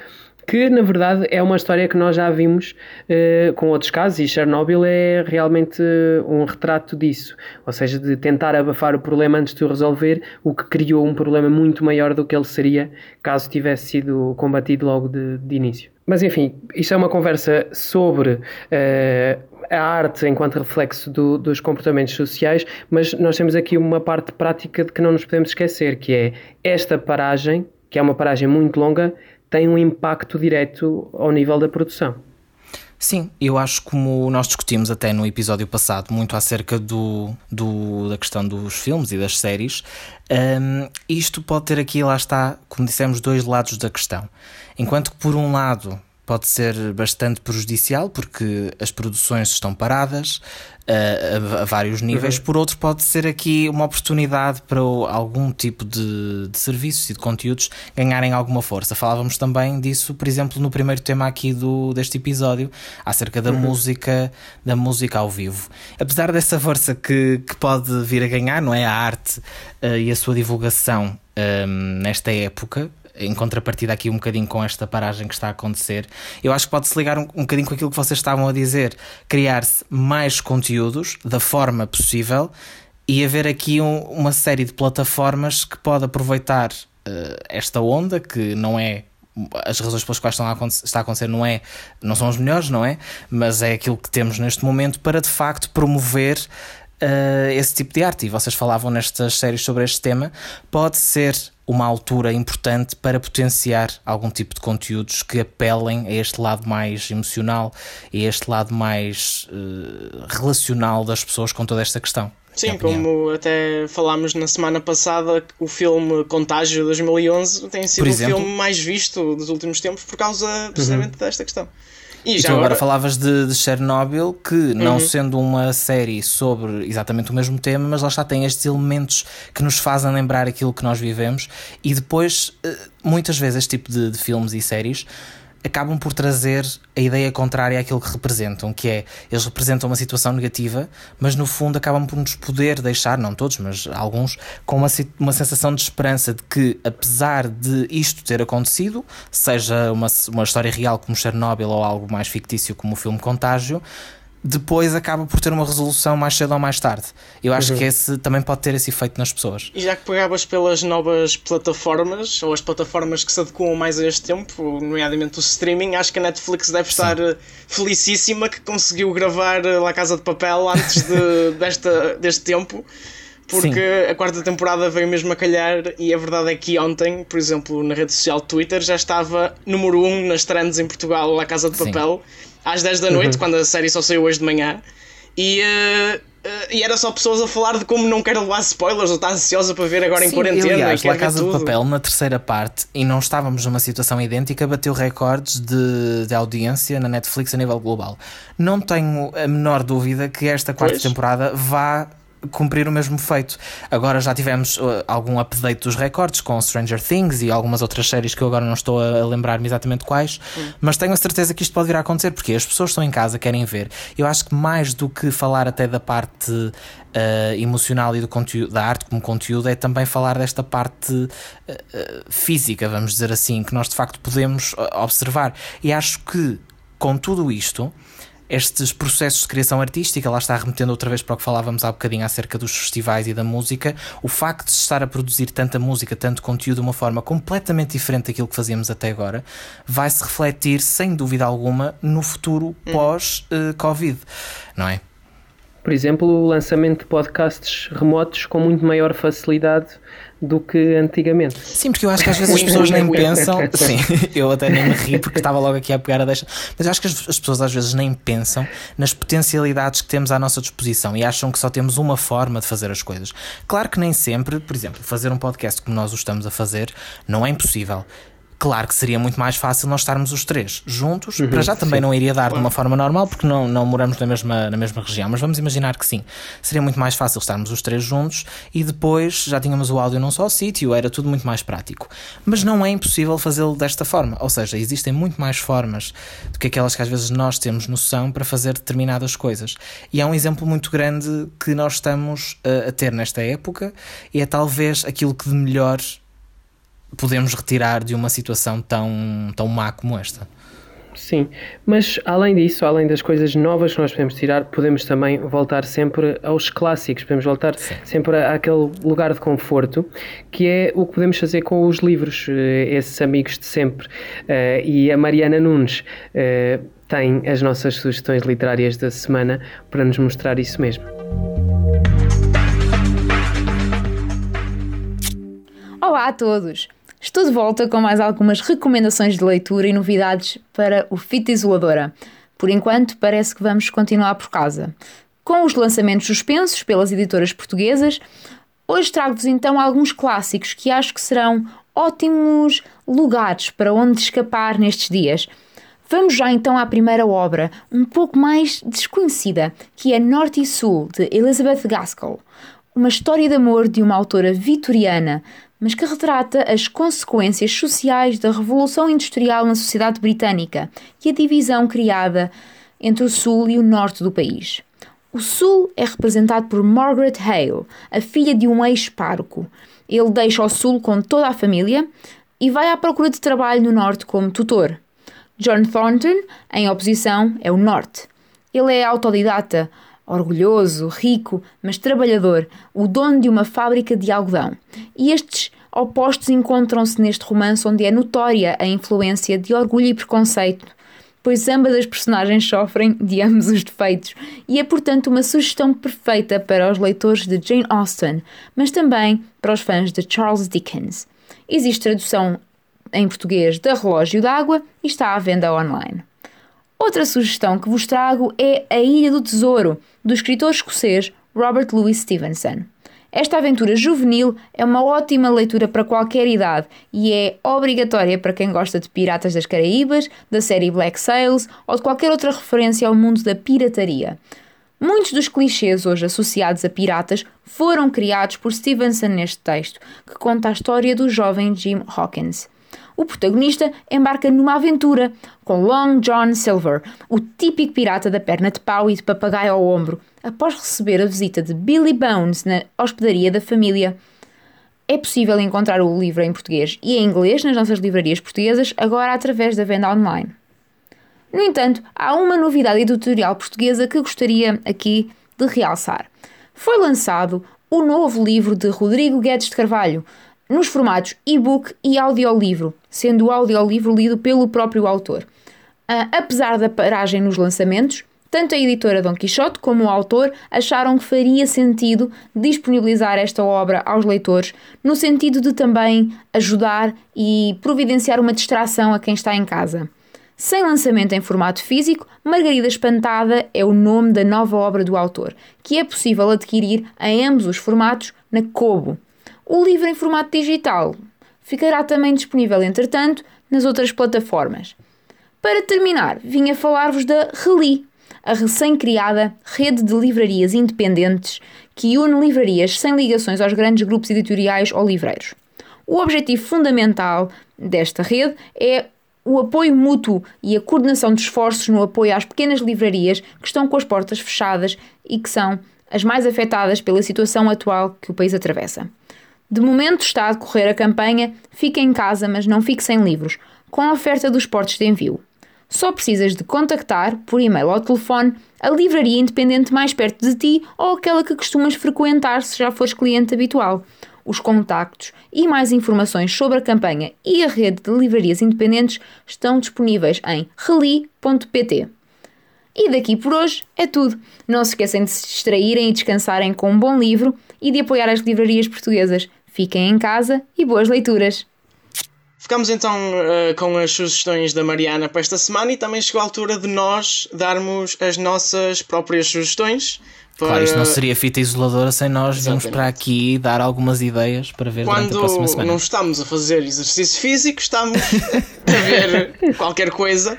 que na verdade é uma história que nós já vimos uh, com outros casos e Chernobyl é realmente um retrato disso, ou seja, de tentar abafar o problema antes de o resolver, o que criou um problema muito maior do que ele seria caso tivesse sido combatido logo de, de início. Mas enfim, isto é uma conversa sobre uh, a arte enquanto reflexo do, dos comportamentos sociais, mas nós temos aqui uma parte prática de que não nos podemos esquecer, que é esta paragem, que é uma paragem muito longa, tem um impacto direto ao nível da produção. Sim, eu acho como nós discutimos até no episódio passado muito acerca do, do da questão dos filmes e das séries, um, isto pode ter aqui, lá está, como dissemos, dois lados da questão. Enquanto que por um lado pode ser bastante prejudicial porque as produções estão paradas uh, a, a, vários níveis. Uhum. Por outro, pode ser aqui uma oportunidade para algum tipo de, de, serviços e de conteúdos ganharem alguma força. Falávamos também disso, por exemplo, no primeiro tema aqui do, deste episódio, acerca da uhum. música, da música ao vivo. Apesar dessa força que, que pode vir a ganhar, não é? A arte uh, e a sua divulgação um, ehm, nesta época, em contrapartida aqui um bocadinho com esta paragem que está a acontecer, eu acho que pode-se ligar um, um bocadinho com aquilo que vocês estavam a dizer, criar-se mais conteúdos da forma possível e haver aqui um, uma série de plataformas que pode aproveitar uh, esta onda, que não é as razões pelas quais estão a está a acontecer não é não são as melhores, não é? Mas é aquilo que temos neste momento para de facto promover uh, esse tipo de arte. E vocês falavam nestas séries sobre este tema, pode ser uma altura importante para potenciar algum tipo de conteúdos que apelem a este lado mais emocional e a este lado mais uh, relacional das pessoas com toda esta questão. Sim, como até falámos na semana passada, o filme Contágio 2011 tem sido o filme mais visto dos últimos tempos por causa precisamente uhum. desta questão. E, já agora... agora falavas de, de Chernobyl, que não uhum. sendo uma série sobre exatamente o mesmo tema, mas lá está, tem estes elementos que nos fazem lembrar aquilo que nós vivemos, e depois, eh, muitas vezes, este tipo de, de filmes e séries acabam por trazer a ideia contrária àquilo que representam, que é eles representam uma situação negativa, mas no fundo acabam por nos poder deixar, não todos, mas alguns, com uma, uma sensação de esperança de que, apesar de isto ter acontecido, seja uma, uma história real como Chernobyl ou algo mais fictício como o filme Contágio, depois acaba por ter uma resolução mais cedo ou mais tarde. Eu acho uhum. que esse também pode ter esse efeito nas pessoas. E já que pegavas pelas novas plataformas, ou as plataformas que se adequam mais a este tempo, nomeadamente o streaming, acho que a Netflix deve Sim. estar eh, felicíssima que conseguiu gravar eh, La Casa de Papel antes de, desta, deste tempo. Porque Sim. a quarta temporada veio mesmo a calhar e a verdade é que ontem, por exemplo, na rede social Twitter, já estava número 1 um nas trends em Portugal, La Casa de Papel. Sim às 10 da noite, uhum. quando a série só saiu hoje de manhã. E, uh, uh, e era só pessoas a falar de como não quero levar spoilers ou está ansiosa para ver agora Sim, em quarentena. Aliás, La Casa de Papel, na terceira parte, e não estávamos numa situação idêntica, bateu recordes de, de audiência na Netflix a nível global. Não tenho a menor dúvida que esta quarta pois. temporada vá cumprir o mesmo feito. Agora já tivemos uh, algum update dos recordes com Stranger Things e algumas outras séries que eu agora não estou a lembrar-me exatamente quais, hum. mas tenho a certeza que isto pode vir a acontecer porque as pessoas estão em casa, querem ver. Eu acho que mais do que falar até da parte uh, emocional e do conteúdo, da arte como conteúdo, é também falar desta parte uh, física, vamos dizer assim, que nós de facto podemos observar. E acho que com tudo isto estes processos de criação artística, lá está remetendo outra vez para o que falávamos há bocadinho acerca dos festivais e da música, o facto de estar a produzir tanta música, tanto conteúdo de uma forma completamente diferente daquilo que fazíamos até agora, vai se refletir sem dúvida alguma no futuro uhum. pós-Covid, não é? Por exemplo, o lançamento de podcasts remotos com muito maior facilidade do que antigamente. Sim, porque eu acho que às vezes as pessoas nem pensam. Sim, eu até nem me ri porque estava logo aqui a pegar a deixa. Mas eu acho que as, as, pessoas às vezes nem pensam nas potencialidades que temos à nossa disposição e acham que só temos uma forma de fazer as coisas. Claro que nem sempre, por exemplo, fazer um podcast como nós o estamos a fazer não é impossível. Claro que seria muito mais fácil nós estarmos os três juntos. Uhum, Para já também sim. não iria dar de uma forma normal porque não, não moramos na mesma, na mesma região, mas vamos imaginar que sim. Seria muito mais fácil estarmos os três juntos e depois já tínhamos o áudio num só sítio, era tudo muito mais prático. Mas não é impossível fazê-lo desta forma. Ou seja, existem muito mais formas do que aquelas que às vezes nós temos noção para fazer determinadas coisas. E é um exemplo muito grande que nós estamos a, a ter nesta época e é talvez aquilo que de melhor podemos retirar de uma situação tão, tão má como esta. Sim, mas além disso, além das coisas novas que nós podemos tirar, podemos também voltar sempre aos clássicos, podemos voltar Sim. sempre àquele lugar de conforto, que é o que podemos fazer com os livros, eh, esses amigos de sempre. Eh, e a Mariana Nunes eh, tem as nossas sugestões literárias da semana para nos mostrar isso mesmo. Olá a todos! Estou de volta com mais algumas recomendações de leitura e novidades para o Fita Isoladora. Por enquanto, parece que vamos continuar por casa. Com os lançamentos suspensos pelas editoras portuguesas, hoje trago-vos então alguns clássicos que acho que serão ótimos lugares para onde escapar nestes dias. Vamos já então à primeira obra, um pouco mais desconhecida, que é Norte e Sul, de Elizabeth Gaskell. Uma história de amor de uma autora vitoriana, mas que retrata as consequências sociais da Revolução Industrial na sociedade britânica e a divisão criada entre o sul e o norte do país. O sul é representado por Margaret Hale, a filha de um ex-pároco. Ele deixa o sul com toda a família e vai à procura de trabalho no norte como tutor. John Thornton, em oposição, é o norte. Ele é autodidata, orgulhoso, rico, mas trabalhador, o dono de uma fábrica de algodão. E estes opostos encontram-se neste romance onde é notória a influência de orgulho e preconceito, pois ambas as personagens sofrem de ambos os defeitos, e é portanto uma sugestão perfeita para os leitores de Jane Austen, mas também para os fãs de Charles Dickens. Existe tradução em português da Relógio d'Água e está à venda online. Outra sugestão que vos trago é A Ilha do Tesouro, do escritor escocês Robert Louis Stevenson. Esta aventura juvenil é uma ótima leitura para qualquer idade e é obrigatória para quem gosta de Piratas das Caraíbas, da série Black Sails ou de qualquer outra referência ao mundo da pirataria. Muitos dos clichês hoje associados a piratas foram criados por Stevenson neste texto, que conta a história do jovem Jim Hawkins o protagonista embarca numa aventura com Long John Silver, o típico pirata da perna de pau e de papagaio ao ombro, após receber a visita de Billy Bones na hospedaria da família. É possível encontrar o livro em português e em inglês nas nossas livrarias portuguesas, agora através da venda online. No entanto, há uma novidade editorial portuguesa que gostaria aqui de realçar. Foi lançado o novo livro de Rodrigo Guedes de Carvalho, nos formatos e-book e audiolivro, sendo o audiolivro lido pelo próprio autor. Uh, apesar da paragem nos lançamentos, tanto a editora Dom Quixote como o autor acharam que faria sentido disponibilizar esta obra aos leitores, no sentido de também ajudar e providenciar uma distração a quem está em casa. Sem lançamento em formato físico, Margarida Espantada é o nome da nova obra do autor, que é possível adquirir em ambos os formatos na Kobo, o livro em formato digital ficará também disponível, entretanto, nas outras plataformas. Para terminar, vim a falar-vos da Reli, a recém-criada rede de livrarias independentes que une livrarias sem ligações aos grandes grupos editoriais ou livreiros. O objetivo fundamental desta rede é o apoio mútuo e a coordenação de esforços no apoio às pequenas livrarias que estão com as portas fechadas e que são as mais afetadas pela situação atual que o país atravessa. De momento está a decorrer a campanha Fique em casa, mas não fique sem livros, com a oferta dos portos de envio. Só precisas de contactar, por e-mail ou telefone, a livraria independente mais perto de ti ou aquela que costumas frequentar se já fores cliente habitual. Os contactos e mais informações sobre a campanha e a rede de livrarias independentes estão disponíveis em reli.pt. E daqui por hoje é tudo. Não se esqueçam de se distraírem e descansarem com um bom livro e de apoiar as livrarias portuguesas. Fiquem em casa e boas leituras! Ficamos então uh, com as sugestões da Mariana para esta semana e também chegou a altura de nós darmos as nossas próprias sugestões. Para... Claro, isto não seria fita isoladora sem nós virmos para aqui dar algumas ideias para ver Quando durante a próxima semana. não estamos a fazer exercício físico, estamos a ver qualquer coisa.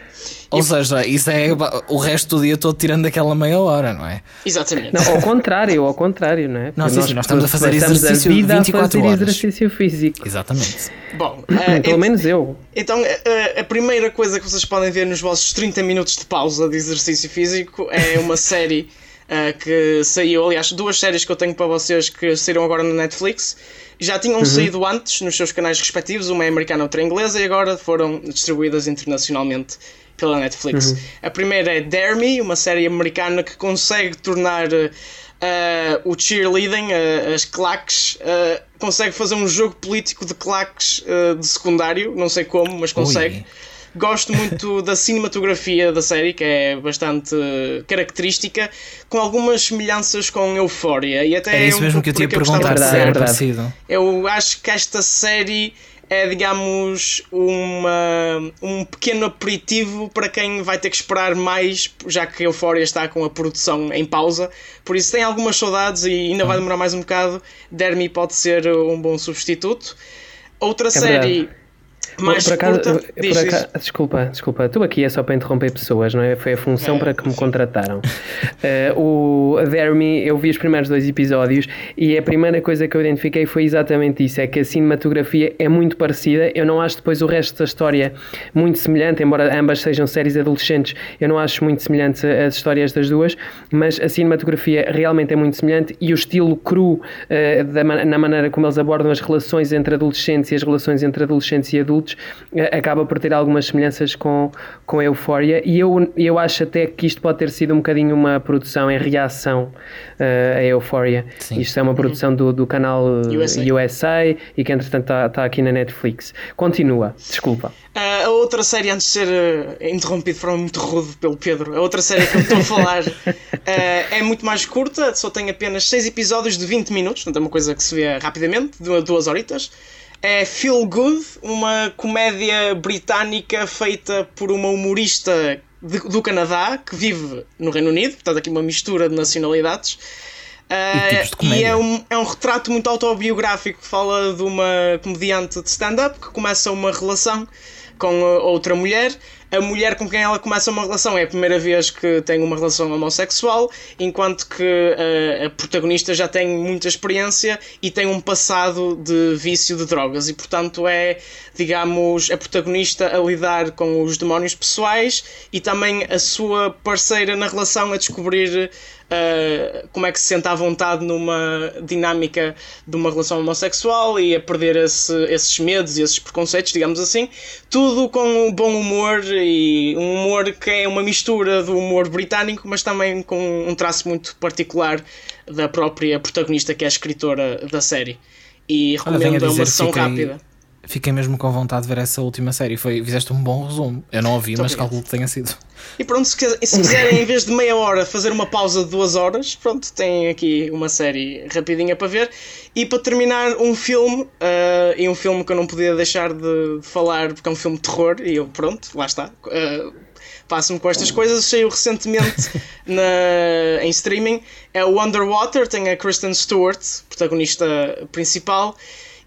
Ou e... seja, isso é o resto do dia todo tirando aquela meia hora, não é? Exatamente. Não, ao contrário, ao contrário, não é? Não, sim, nós, nós estamos a fazer exercício a vida 24 a fazer horas. exercício físico. Exatamente. Bom, uh, pelo menos eu. Então, uh, a primeira coisa que vocês podem ver nos vossos 30 minutos de pausa de exercício físico é uma série uh, que saiu, aliás, duas séries que eu tenho para vocês que saíram agora no Netflix. Já tinham uhum. saído antes nos seus canais respectivos, uma é americana e outra é inglesa, e agora foram distribuídas internacionalmente pela Netflix. Uhum. A primeira é Dare Me, uma série americana que consegue tornar uh, o cheerleading, uh, as claques, uh, consegue fazer um jogo político de claques de secundário, não sei como, mas consegue. Ui. Gosto muito da cinematografia da série, que é bastante característica, com algumas semelhanças com Euphoria. E até é isso mesmo que eu tinha perguntar se era parecido. Eu acho que esta série é, digamos, uma, um pequeno aperitivo para quem vai ter que esperar mais, já que Euphoria está com a produção em pausa. Por isso, tem algumas saudades e ainda vai demorar mais um bocado. Dermy pode ser um bom substituto. Outra é série. Verdade mais por acaso, curta, por acaso, desculpa, desculpa, estou aqui é só para interromper pessoas, não é? Foi a função é, para que me sim. contrataram. Uh, o Dare Me, eu vi os primeiros dois episódios e a primeira coisa que eu identifiquei foi exatamente isso: é que a cinematografia é muito parecida. Eu não acho depois o resto da história muito semelhante, embora ambas sejam séries adolescentes, eu não acho muito semelhante as histórias das duas, mas a cinematografia realmente é muito semelhante e o estilo cru uh, da, na maneira como eles abordam as relações entre adolescentes e as relações entre adolescentes e adultos eh, acaba por ter algumas semelhanças com, com a Euphoria e eu, eu acho até que isto pode ter sido um bocadinho uma produção em reação uh, a Euphoria. Sim. Isto é uma produção do, do canal USA. USA e que entretanto está tá aqui na Netflix. Continua, desculpa. Uh, a outra série, antes de ser uh, interrompido de forma muito rude pelo Pedro, a outra série que eu estou a falar é muito mais curta, só tem apenas 6 episódios de 20 minutos, portanto é uma coisa que se vê rapidamente, de duas horitas é Feel Good, uma comédia britânica feita por uma humorista de, do Canadá que vive no Reino Unido, portanto, aqui uma mistura de nacionalidades. Uh, e, e é, um, é um retrato muito autobiográfico que fala de uma comediante de stand-up que começa uma relação com outra mulher a mulher com quem ela começa uma relação. É a primeira vez que tem uma relação homossexual, enquanto que a, eh, a protagonista já tem muita experiência e tem um passado de vício de drogas, e portanto é, digamos, a protagonista a lidar com os demónios pessoais e também a sua parceira na relação a descobrir uh, como é que se sente à vontade numa dinâmica de uma relação homossexual e a perder esse, esses medos e esses preconceitos, digamos assim. Tudo com um bom humor e um humor que é uma mistura do humor britânico, mas também com um traço muito particular da própria protagonista, que é a escritora da série. E recomendo a uma sessão fiquei... rápida fiquei mesmo com vontade de ver essa última série. Foi, fizeste um bom resumo. Eu não ouvi, mas calculo que tenha sido. E pronto, se, se quiserem, em vez de meia hora, fazer uma pausa de duas horas, pronto, tem aqui uma série rapidinha para ver. E para terminar, um filme, uh, e um filme que eu não podia deixar de, falar, porque é um filme de terror, e eu, pronto, lá está. Uh, Passo-me com estas coisas. Saiu recentemente na, em streaming. É o Underwater, tem a Kristen Stewart, protagonista principal,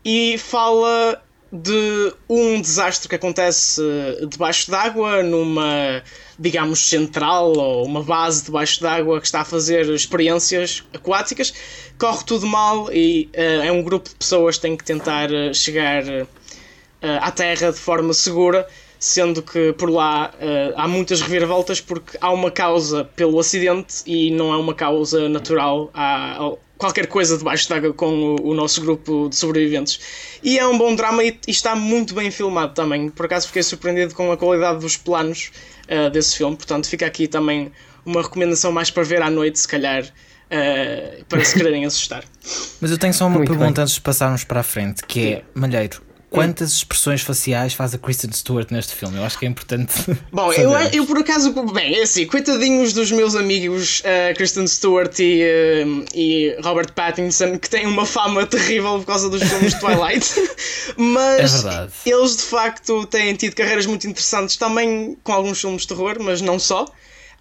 e fala de um desastre que acontece debaixo d'água, numa, digamos, central ou uma base debaixo d'água que está a fazer experiências aquáticas. Corre tudo mal e uh, é um grupo de pessoas que tem que tentar chegar uh, à Terra de forma segura, sendo que por lá uh, há muitas reviravoltas porque há uma causa pelo acidente e não é uma causa natural. Há, qualquer coisa debaixo d'água com o, o, nosso grupo de sobreviventes. E é um bom drama e, e, está muito bem filmado também. Por acaso fiquei surpreendido com a qualidade dos planos uh, desse filme. Portanto, fica aqui também uma recomendação mais para ver à noite, se calhar. Uh, para se quererem assustar. Mas eu tenho só uma muito pergunta bem. antes de passarmos para a frente, que é, Malheiro, Quantas expressões faciais faz a Kristen Stewart neste filme? Eu acho que é importante. Bom, eu, eu, por acaso, bem, é assim, coitadinhos dos meus amigos uh, Kristen Stewart e, uh, e Robert Pattinson, que têm uma fama terrível por causa dos filmes de Twilight, mas é eles de facto têm tido carreiras muito interessantes também com alguns filmes de terror, mas não só.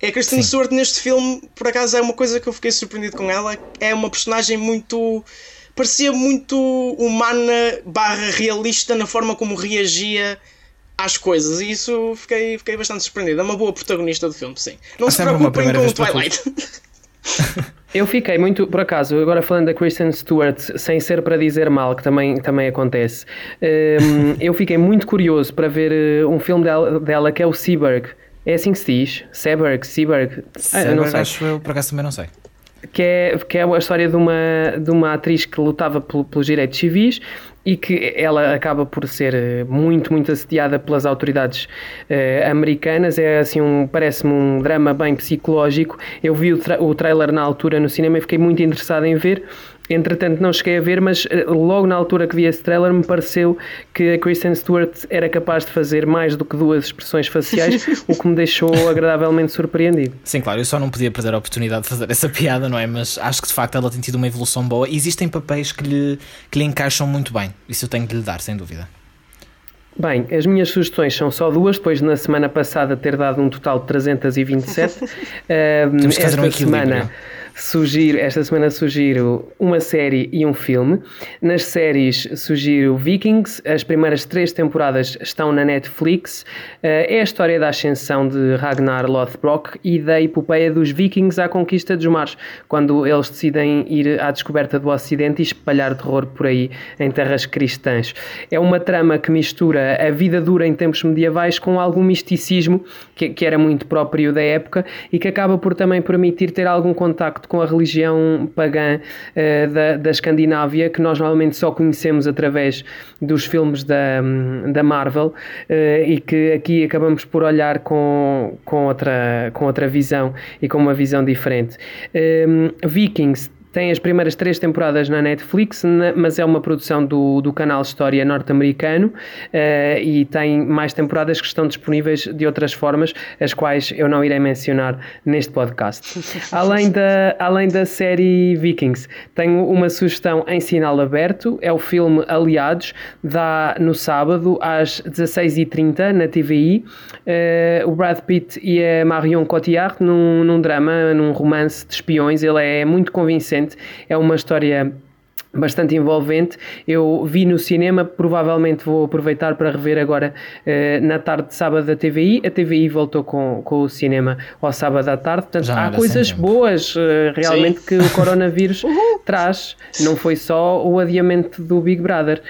É a Kristen Sim. Stewart neste filme, por acaso, é uma coisa que eu fiquei surpreendido com ela. É uma personagem muito parecia muito humana barra realista na forma como reagia às coisas e isso fiquei, fiquei bastante surpreendido. É uma boa protagonista do filme, sim. Não se preocupem com o Twilight. Eu fiquei muito, por acaso, agora falando da Kristen Stewart, sem ser para dizer mal, que também, também acontece, um, eu fiquei muito curioso para ver eh, um filme dela, dela que é o Seaberg. É assim que se diz? Seaberg, Seaberg. Ah, não sei. Acho eu, por acaso também não sei que é, que é a história de uma, de uma atriz que lutava pelos direitos civis e que ela acaba por ser eh, muito, muito assediada pelas autoridades uh, americanas. É assim, um, parece-me um drama bem psicológico. Eu vi o, tra o trailer na altura no cinema e fiquei muito interessado em ver. Entretanto, não cheguei a ver, mas eh, logo na altura que vi esse trailer me pareceu que a Kristen Stewart era capaz de fazer mais do que duas expressões faciais, o que me deixou agradavelmente surpreendido. Sim, claro, eu só não podia perder a oportunidade de fazer essa piada, não é? Mas acho que de facto ela tem tido uma evolução boa e existem papéis que lhe, que lhe encaixam muito bem. Isso eu tenho de lhe dar, sem dúvida. Bem, as minhas sugestões são só duas, depois na semana passada ter dado um total de 327. uh, Temos que fazer um equilíbrio. Semana, sugiro, esta semana sugiro uma série e um filme. Nas séries sugiro Vikings, as primeiras três temporadas estão na Netflix. Eh, é a história da ascensão de Ragnar Lothbrok e da epopeia dos Vikings à conquista dos mares, quando eles decidem ir à descoberta do Ocidente e espalhar terror por aí em terras cristãs. É uma trama que mistura a vida dura em tempos medievais com algum misticismo que, que era muito próprio da época e que acaba por também permitir ter algum contacto com a religião pagã uh, da, da Escandinávia, que nós normalmente só conhecemos através dos filmes da, da Marvel uh, e que aqui acabamos por olhar com, com, outra, com outra visão e com uma visão diferente. Um, Vikings tem as primeiras três temporadas na Netflix, mas é uma produção do, do canal História norte-americano uh, e tem mais temporadas que estão disponíveis de outras formas, as quais eu não irei mencionar neste podcast. além, da, além da série Vikings, tenho uma sugestão em sinal aberto, é o filme Aliados, dá no sábado às 16h30 na TVI. Uh, o Brad Pitt e a Marion Cotillard num, num drama, num romance de espiões, ele é muito convincente é uma história bastante envolvente. Eu vi no cinema, provavelmente vou aproveitar para rever agora uh, na tarde de sábado da TVI. A TVI voltou com, com o cinema ao sábado à tarde, portanto há coisas boas uh, realmente Sim. que o coronavírus traz. Não foi só o adiamento do Big Brother.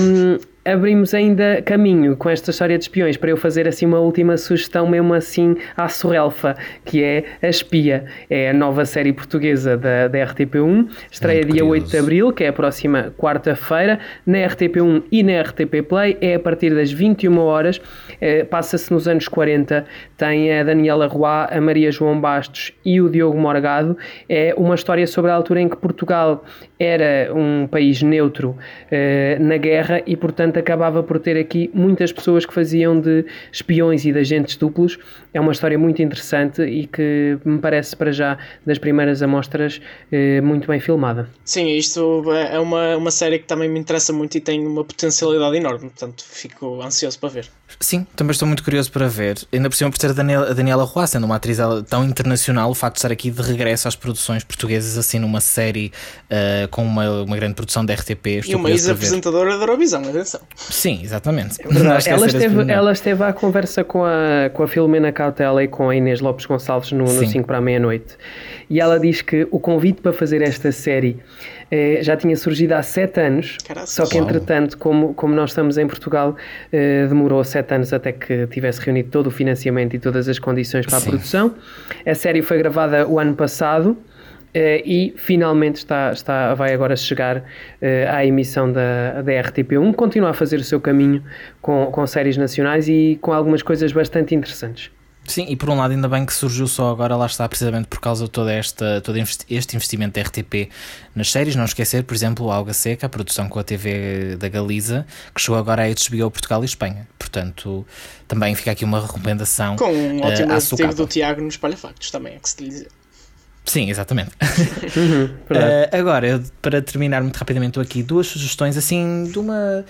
Um, abrimos ainda caminho com esta história de espiões para eu fazer assim uma última sugestão, mesmo assim à Sorrelfa, que é A Espia. É a nova série portuguesa da, da RTP1, estreia Muito dia curioso. 8 de abril, que é a próxima quarta-feira, na RTP1 e na RTP Play, é a partir das 21 horas, é, passa-se nos anos 40, tem a Daniela Roy, a Maria João Bastos e o Diogo Morgado. É uma história sobre a altura em que Portugal era um país neutro eh, na guerra e, portanto, acabava por ter aqui muitas pessoas que faziam de espiões e de agentes duplos. É uma história muito interessante e que me parece, para já, das primeiras amostras, eh, muito bem filmada. Sim, isto é uma, uma série que também me interessa muito e tem uma potencialidade enorme, portanto, fico ansioso para ver. Sim, também estou muito curioso para ver. Ainda por cima por ter a Daniela, a Daniela Roy, sendo uma atriz tão internacional, o facto de estar aqui de regresso às produções portuguesas, assim, numa série uh, com uma, uma grande produção da RTP. E uma ex-apresentadora da Eurovisão, atenção. Sim, exatamente. É ela, esteve, ela esteve à conversa com a, com a Filomena Cautela e com a Inês Lopes Gonçalves no, no 5 para a meia-noite. E ela diz que o convite para fazer esta série eh, já tinha surgido há sete anos, Caraca. só que entretanto, como, como nós estamos em Portugal, eh, demorou sete anos até que tivesse reunido todo o financiamento e todas as condições para Sim. a produção. A série foi gravada o ano passado. Uh, e finalmente está, está, vai agora chegar uh, à emissão da, da RTP1. Continua a fazer o seu caminho com, com séries nacionais e com algumas coisas bastante interessantes. Sim, e por um lado, ainda bem que surgiu só agora, lá está, precisamente por causa de toda esta, todo este investimento da RTP nas séries. Não esquecer, por exemplo, o Alga Seca, a produção com a TV da Galiza, que chegou agora a HBO Portugal e Espanha. Portanto, também fica aqui uma recomendação. Com um ótimo uh, do Tiago no Espalha Factos, também é que se te dizer. Sim, exatamente. uhum, uh, agora, eu, para terminar muito rapidamente, estou aqui duas sugestões assim de uma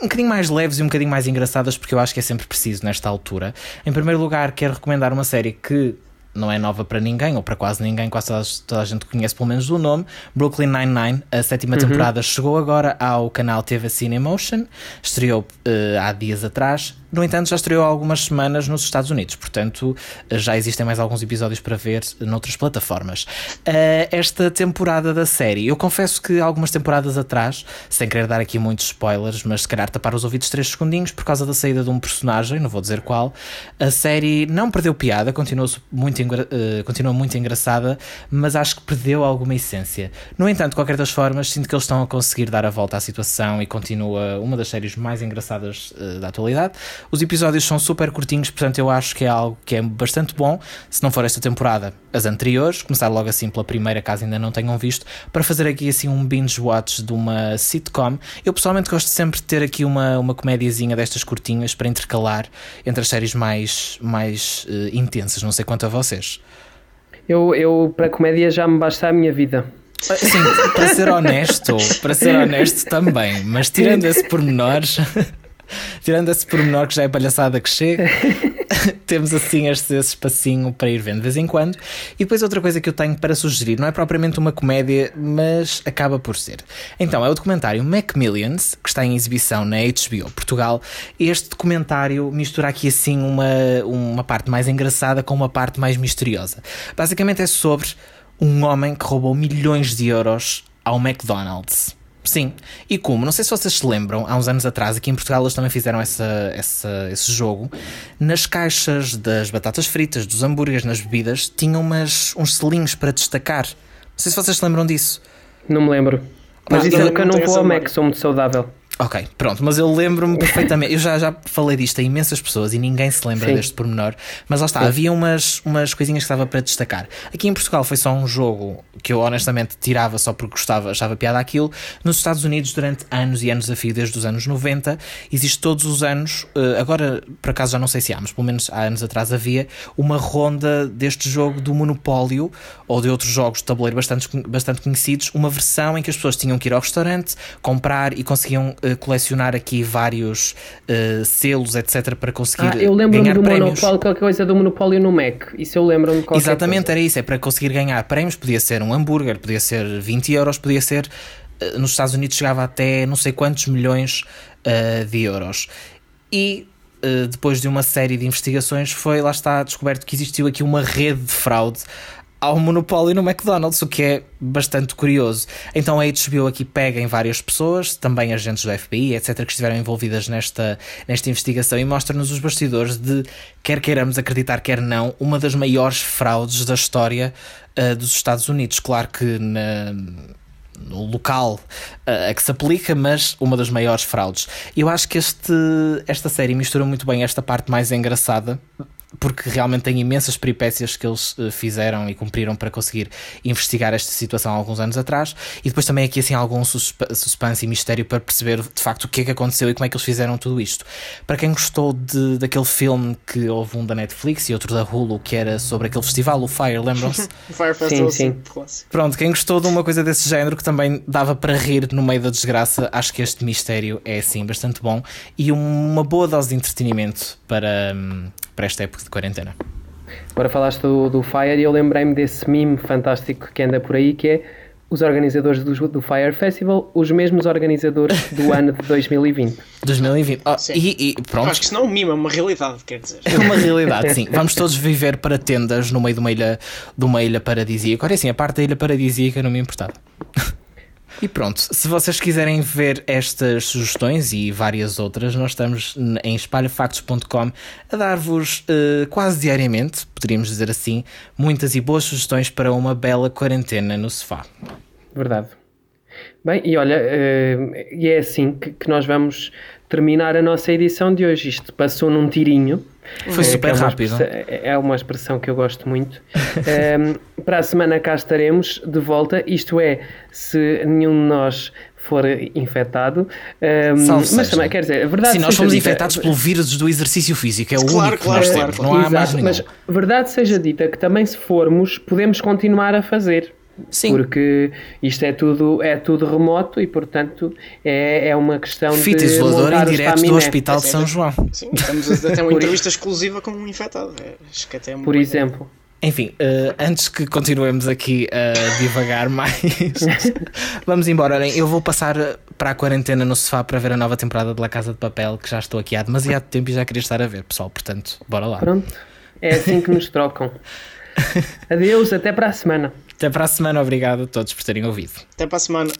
um bocadinho mais leves e um bocadinho mais engraçadas, porque eu acho que é sempre preciso nesta altura. Em primeiro lugar, quero recomendar uma série que não é nova para ninguém, ou para quase ninguém, quase toda, toda a gente conhece pelo menos o nome. Brooklyn Nine-Nine, a sétima uhum. temporada chegou agora ao canal TV Cinemotion, estreou uh, há dias atrás. No entanto, já estreou há algumas semanas nos Estados Unidos, portanto, já existem mais alguns episódios para ver noutras plataformas. Uh, esta temporada da série, eu confesso que algumas temporadas atrás, sem querer dar aqui muitos spoilers, mas se calhar tapar os ouvidos três segundinhos por causa da saída de um personagem, não vou dizer qual, a série não perdeu piada, continua muito, uh, continua muito engraçada, mas acho que perdeu alguma essência. No entanto, de qualquer das formas, sinto que eles estão a conseguir dar a volta à situação e continua uma das séries mais engraçadas uh, da atualidade. Os episódios são super curtinhos, portanto eu acho que é algo que é bastante bom. Se não for esta temporada, as anteriores, começar logo assim pela primeira, caso ainda não tenham visto, para fazer aqui assim um binge watch de uma sitcom. Eu pessoalmente gosto sempre de ter aqui uma, uma comédiazinha destas curtinhas para intercalar entre as séries mais, mais uh, intensas. Não sei quanto a vocês. Eu, eu para comédia já me basta a minha vida. Sim, para ser honesto, para ser honesto também, mas tirando esse pormenor. Tirando esse pormenor que já é palhaçada que chega, temos assim este, esse espacinho para ir vendo de vez em quando. E depois outra coisa que eu tenho para sugerir, não é propriamente uma comédia, mas acaba por ser. Então, é o documentário Macmillions, que está em exibição na HBO Portugal. Este documentário mistura aqui assim uma, uma parte mais engraçada com uma parte mais misteriosa. Basicamente é sobre um homem que roubou milhões de euros ao McDonald's. Sim, e como? Não sei se vocês se lembram, há uns anos atrás, aqui em Portugal, eles também fizeram essa, essa, esse jogo. Nas caixas das batatas fritas, dos hambúrgueres, nas bebidas, tinham umas, uns selinhos para destacar. Não sei se vocês se lembram disso. Não me lembro. Mas ah, isso é que eu não vou ao Mac, sou muito saudável. Ok, pronto, mas eu lembro-me perfeitamente. Eu já, já falei disto a imensas pessoas e ninguém se lembra Sim. deste pormenor. Mas lá está, Sim. havia umas, umas coisinhas que estava para destacar. Aqui em Portugal foi só um jogo que eu honestamente tirava só porque gostava, achava piada aquilo. Nos Estados Unidos, durante anos e anos a fio, desde os anos 90, existe todos os anos, eh, agora por acaso já não sei se há, mas pelo menos há anos atrás havia, uma ronda deste jogo do Monopólio ou de outros jogos de tabuleiro bastante, bastante conhecidos, uma versão em que as pessoas tinham que ir ao restaurante, comprar e conseguiam uh, colecionar aqui vários uh, selos, etc., para conseguir ah, eu lembro-me do prémios. Monopólio, qualquer coisa do Monopólio no Mac. Isso eu lembro-me Exatamente, coisa. era isso. É para conseguir ganhar prémios. Podia ser um hambúrguer, podia ser 20 euros, podia ser. Uh, nos Estados Unidos chegava até não sei quantos milhões de euros. E depois de uma série de investigações, foi lá está descoberto que existiu aqui uma rede de fraude ao monopólio no McDonald's, o que é bastante curioso. Então a HBO aqui pega em várias pessoas, também agentes do FBI, etc., que estiveram envolvidas nesta, nesta investigação e mostra-nos os bastidores de, quer queiramos acreditar, quer não, uma das maiores fraudes da história uh, dos Estados Unidos. Claro que na no local uh, a que se aplica, mas uma das maiores fraudes. Eu acho que este, esta série mistura muito bem esta parte mais engraçada porque realmente tem imensas peripécias que eles uh, fizeram e cumpriram para conseguir investigar esta situação há alguns anos atrás e depois também aqui assim algum suspense e mistério para perceber de facto o que é que aconteceu e como é que eles fizeram tudo isto. Para quem gostou de, daquele filme que houve um da Netflix e outro da Hulu que era sobre aquele festival, o Fire, lembram-se? Fire Festival, sim, sim. Pronto, quem gostou de uma coisa desse género que também dava para rir no meio da desgraça, acho que este mistério é assim bastante bom e uma boa dose de entretenimento para, hum, para esta época de quarentena. Agora falaste do, do Fire e eu lembrei-me desse meme fantástico que anda por aí que é os organizadores do, do, Fire Festival, os mesmos organizadores do ano de 2020. 2020. Oh, e, e pronto. Acho que senão o mimo é uma realidade, quer dizer. É uma realidade, sim. Vamos todos viver para tendas no meio de uma ilha, de uma ilha paradisíaca. Agora sim, a parte da ilha paradisíaca não me importava. E pronto, se vocês quiserem ver estas sugestões e várias outras, nós estamos em espalhafactos.com a dar-vos uh, quase diariamente, poderíamos dizer assim, muitas e boas sugestões para uma bela quarentena no sofá. Verdade. Bem, e olha, uh, e é assim que, que nós vamos terminar a nossa edição de hoje. Isto passou num tirinho. Foi é, super é rápido. É uma expressão que eu gosto muito. um, para a semana cá estaremos de volta, isto é, se nenhum de nós for infectado. Um, mas seja. também, quer dizer, a verdade Sim, nós fomos dita, infectados pelo vírus do exercício físico, é o claro, único claro, que nós temos, não há Exato, mais nenhum. Mas verdade seja dita que também se formos, podemos continuar a fazer. Sim. Porque isto é tudo, é tudo remoto e, portanto, é, é uma questão Fita de. Fita isoladora em direto do Hospital de São João. Sim, estamos a ter uma entrevista exclusiva com um infectado. É, acho que até é Por exemplo. Enfim, uh, antes que continuemos aqui a divagar mais, vamos embora. Eu vou passar para a quarentena no sofá para ver a nova temporada de La Casa de Papel, que já estou aqui há demasiado tempo e já queria estar a ver, pessoal. Portanto, bora lá. Pronto, é assim que nos trocam. Adeus, até para a semana. Até para a semana, obrigado a todos por terem ouvido. Até para a semana.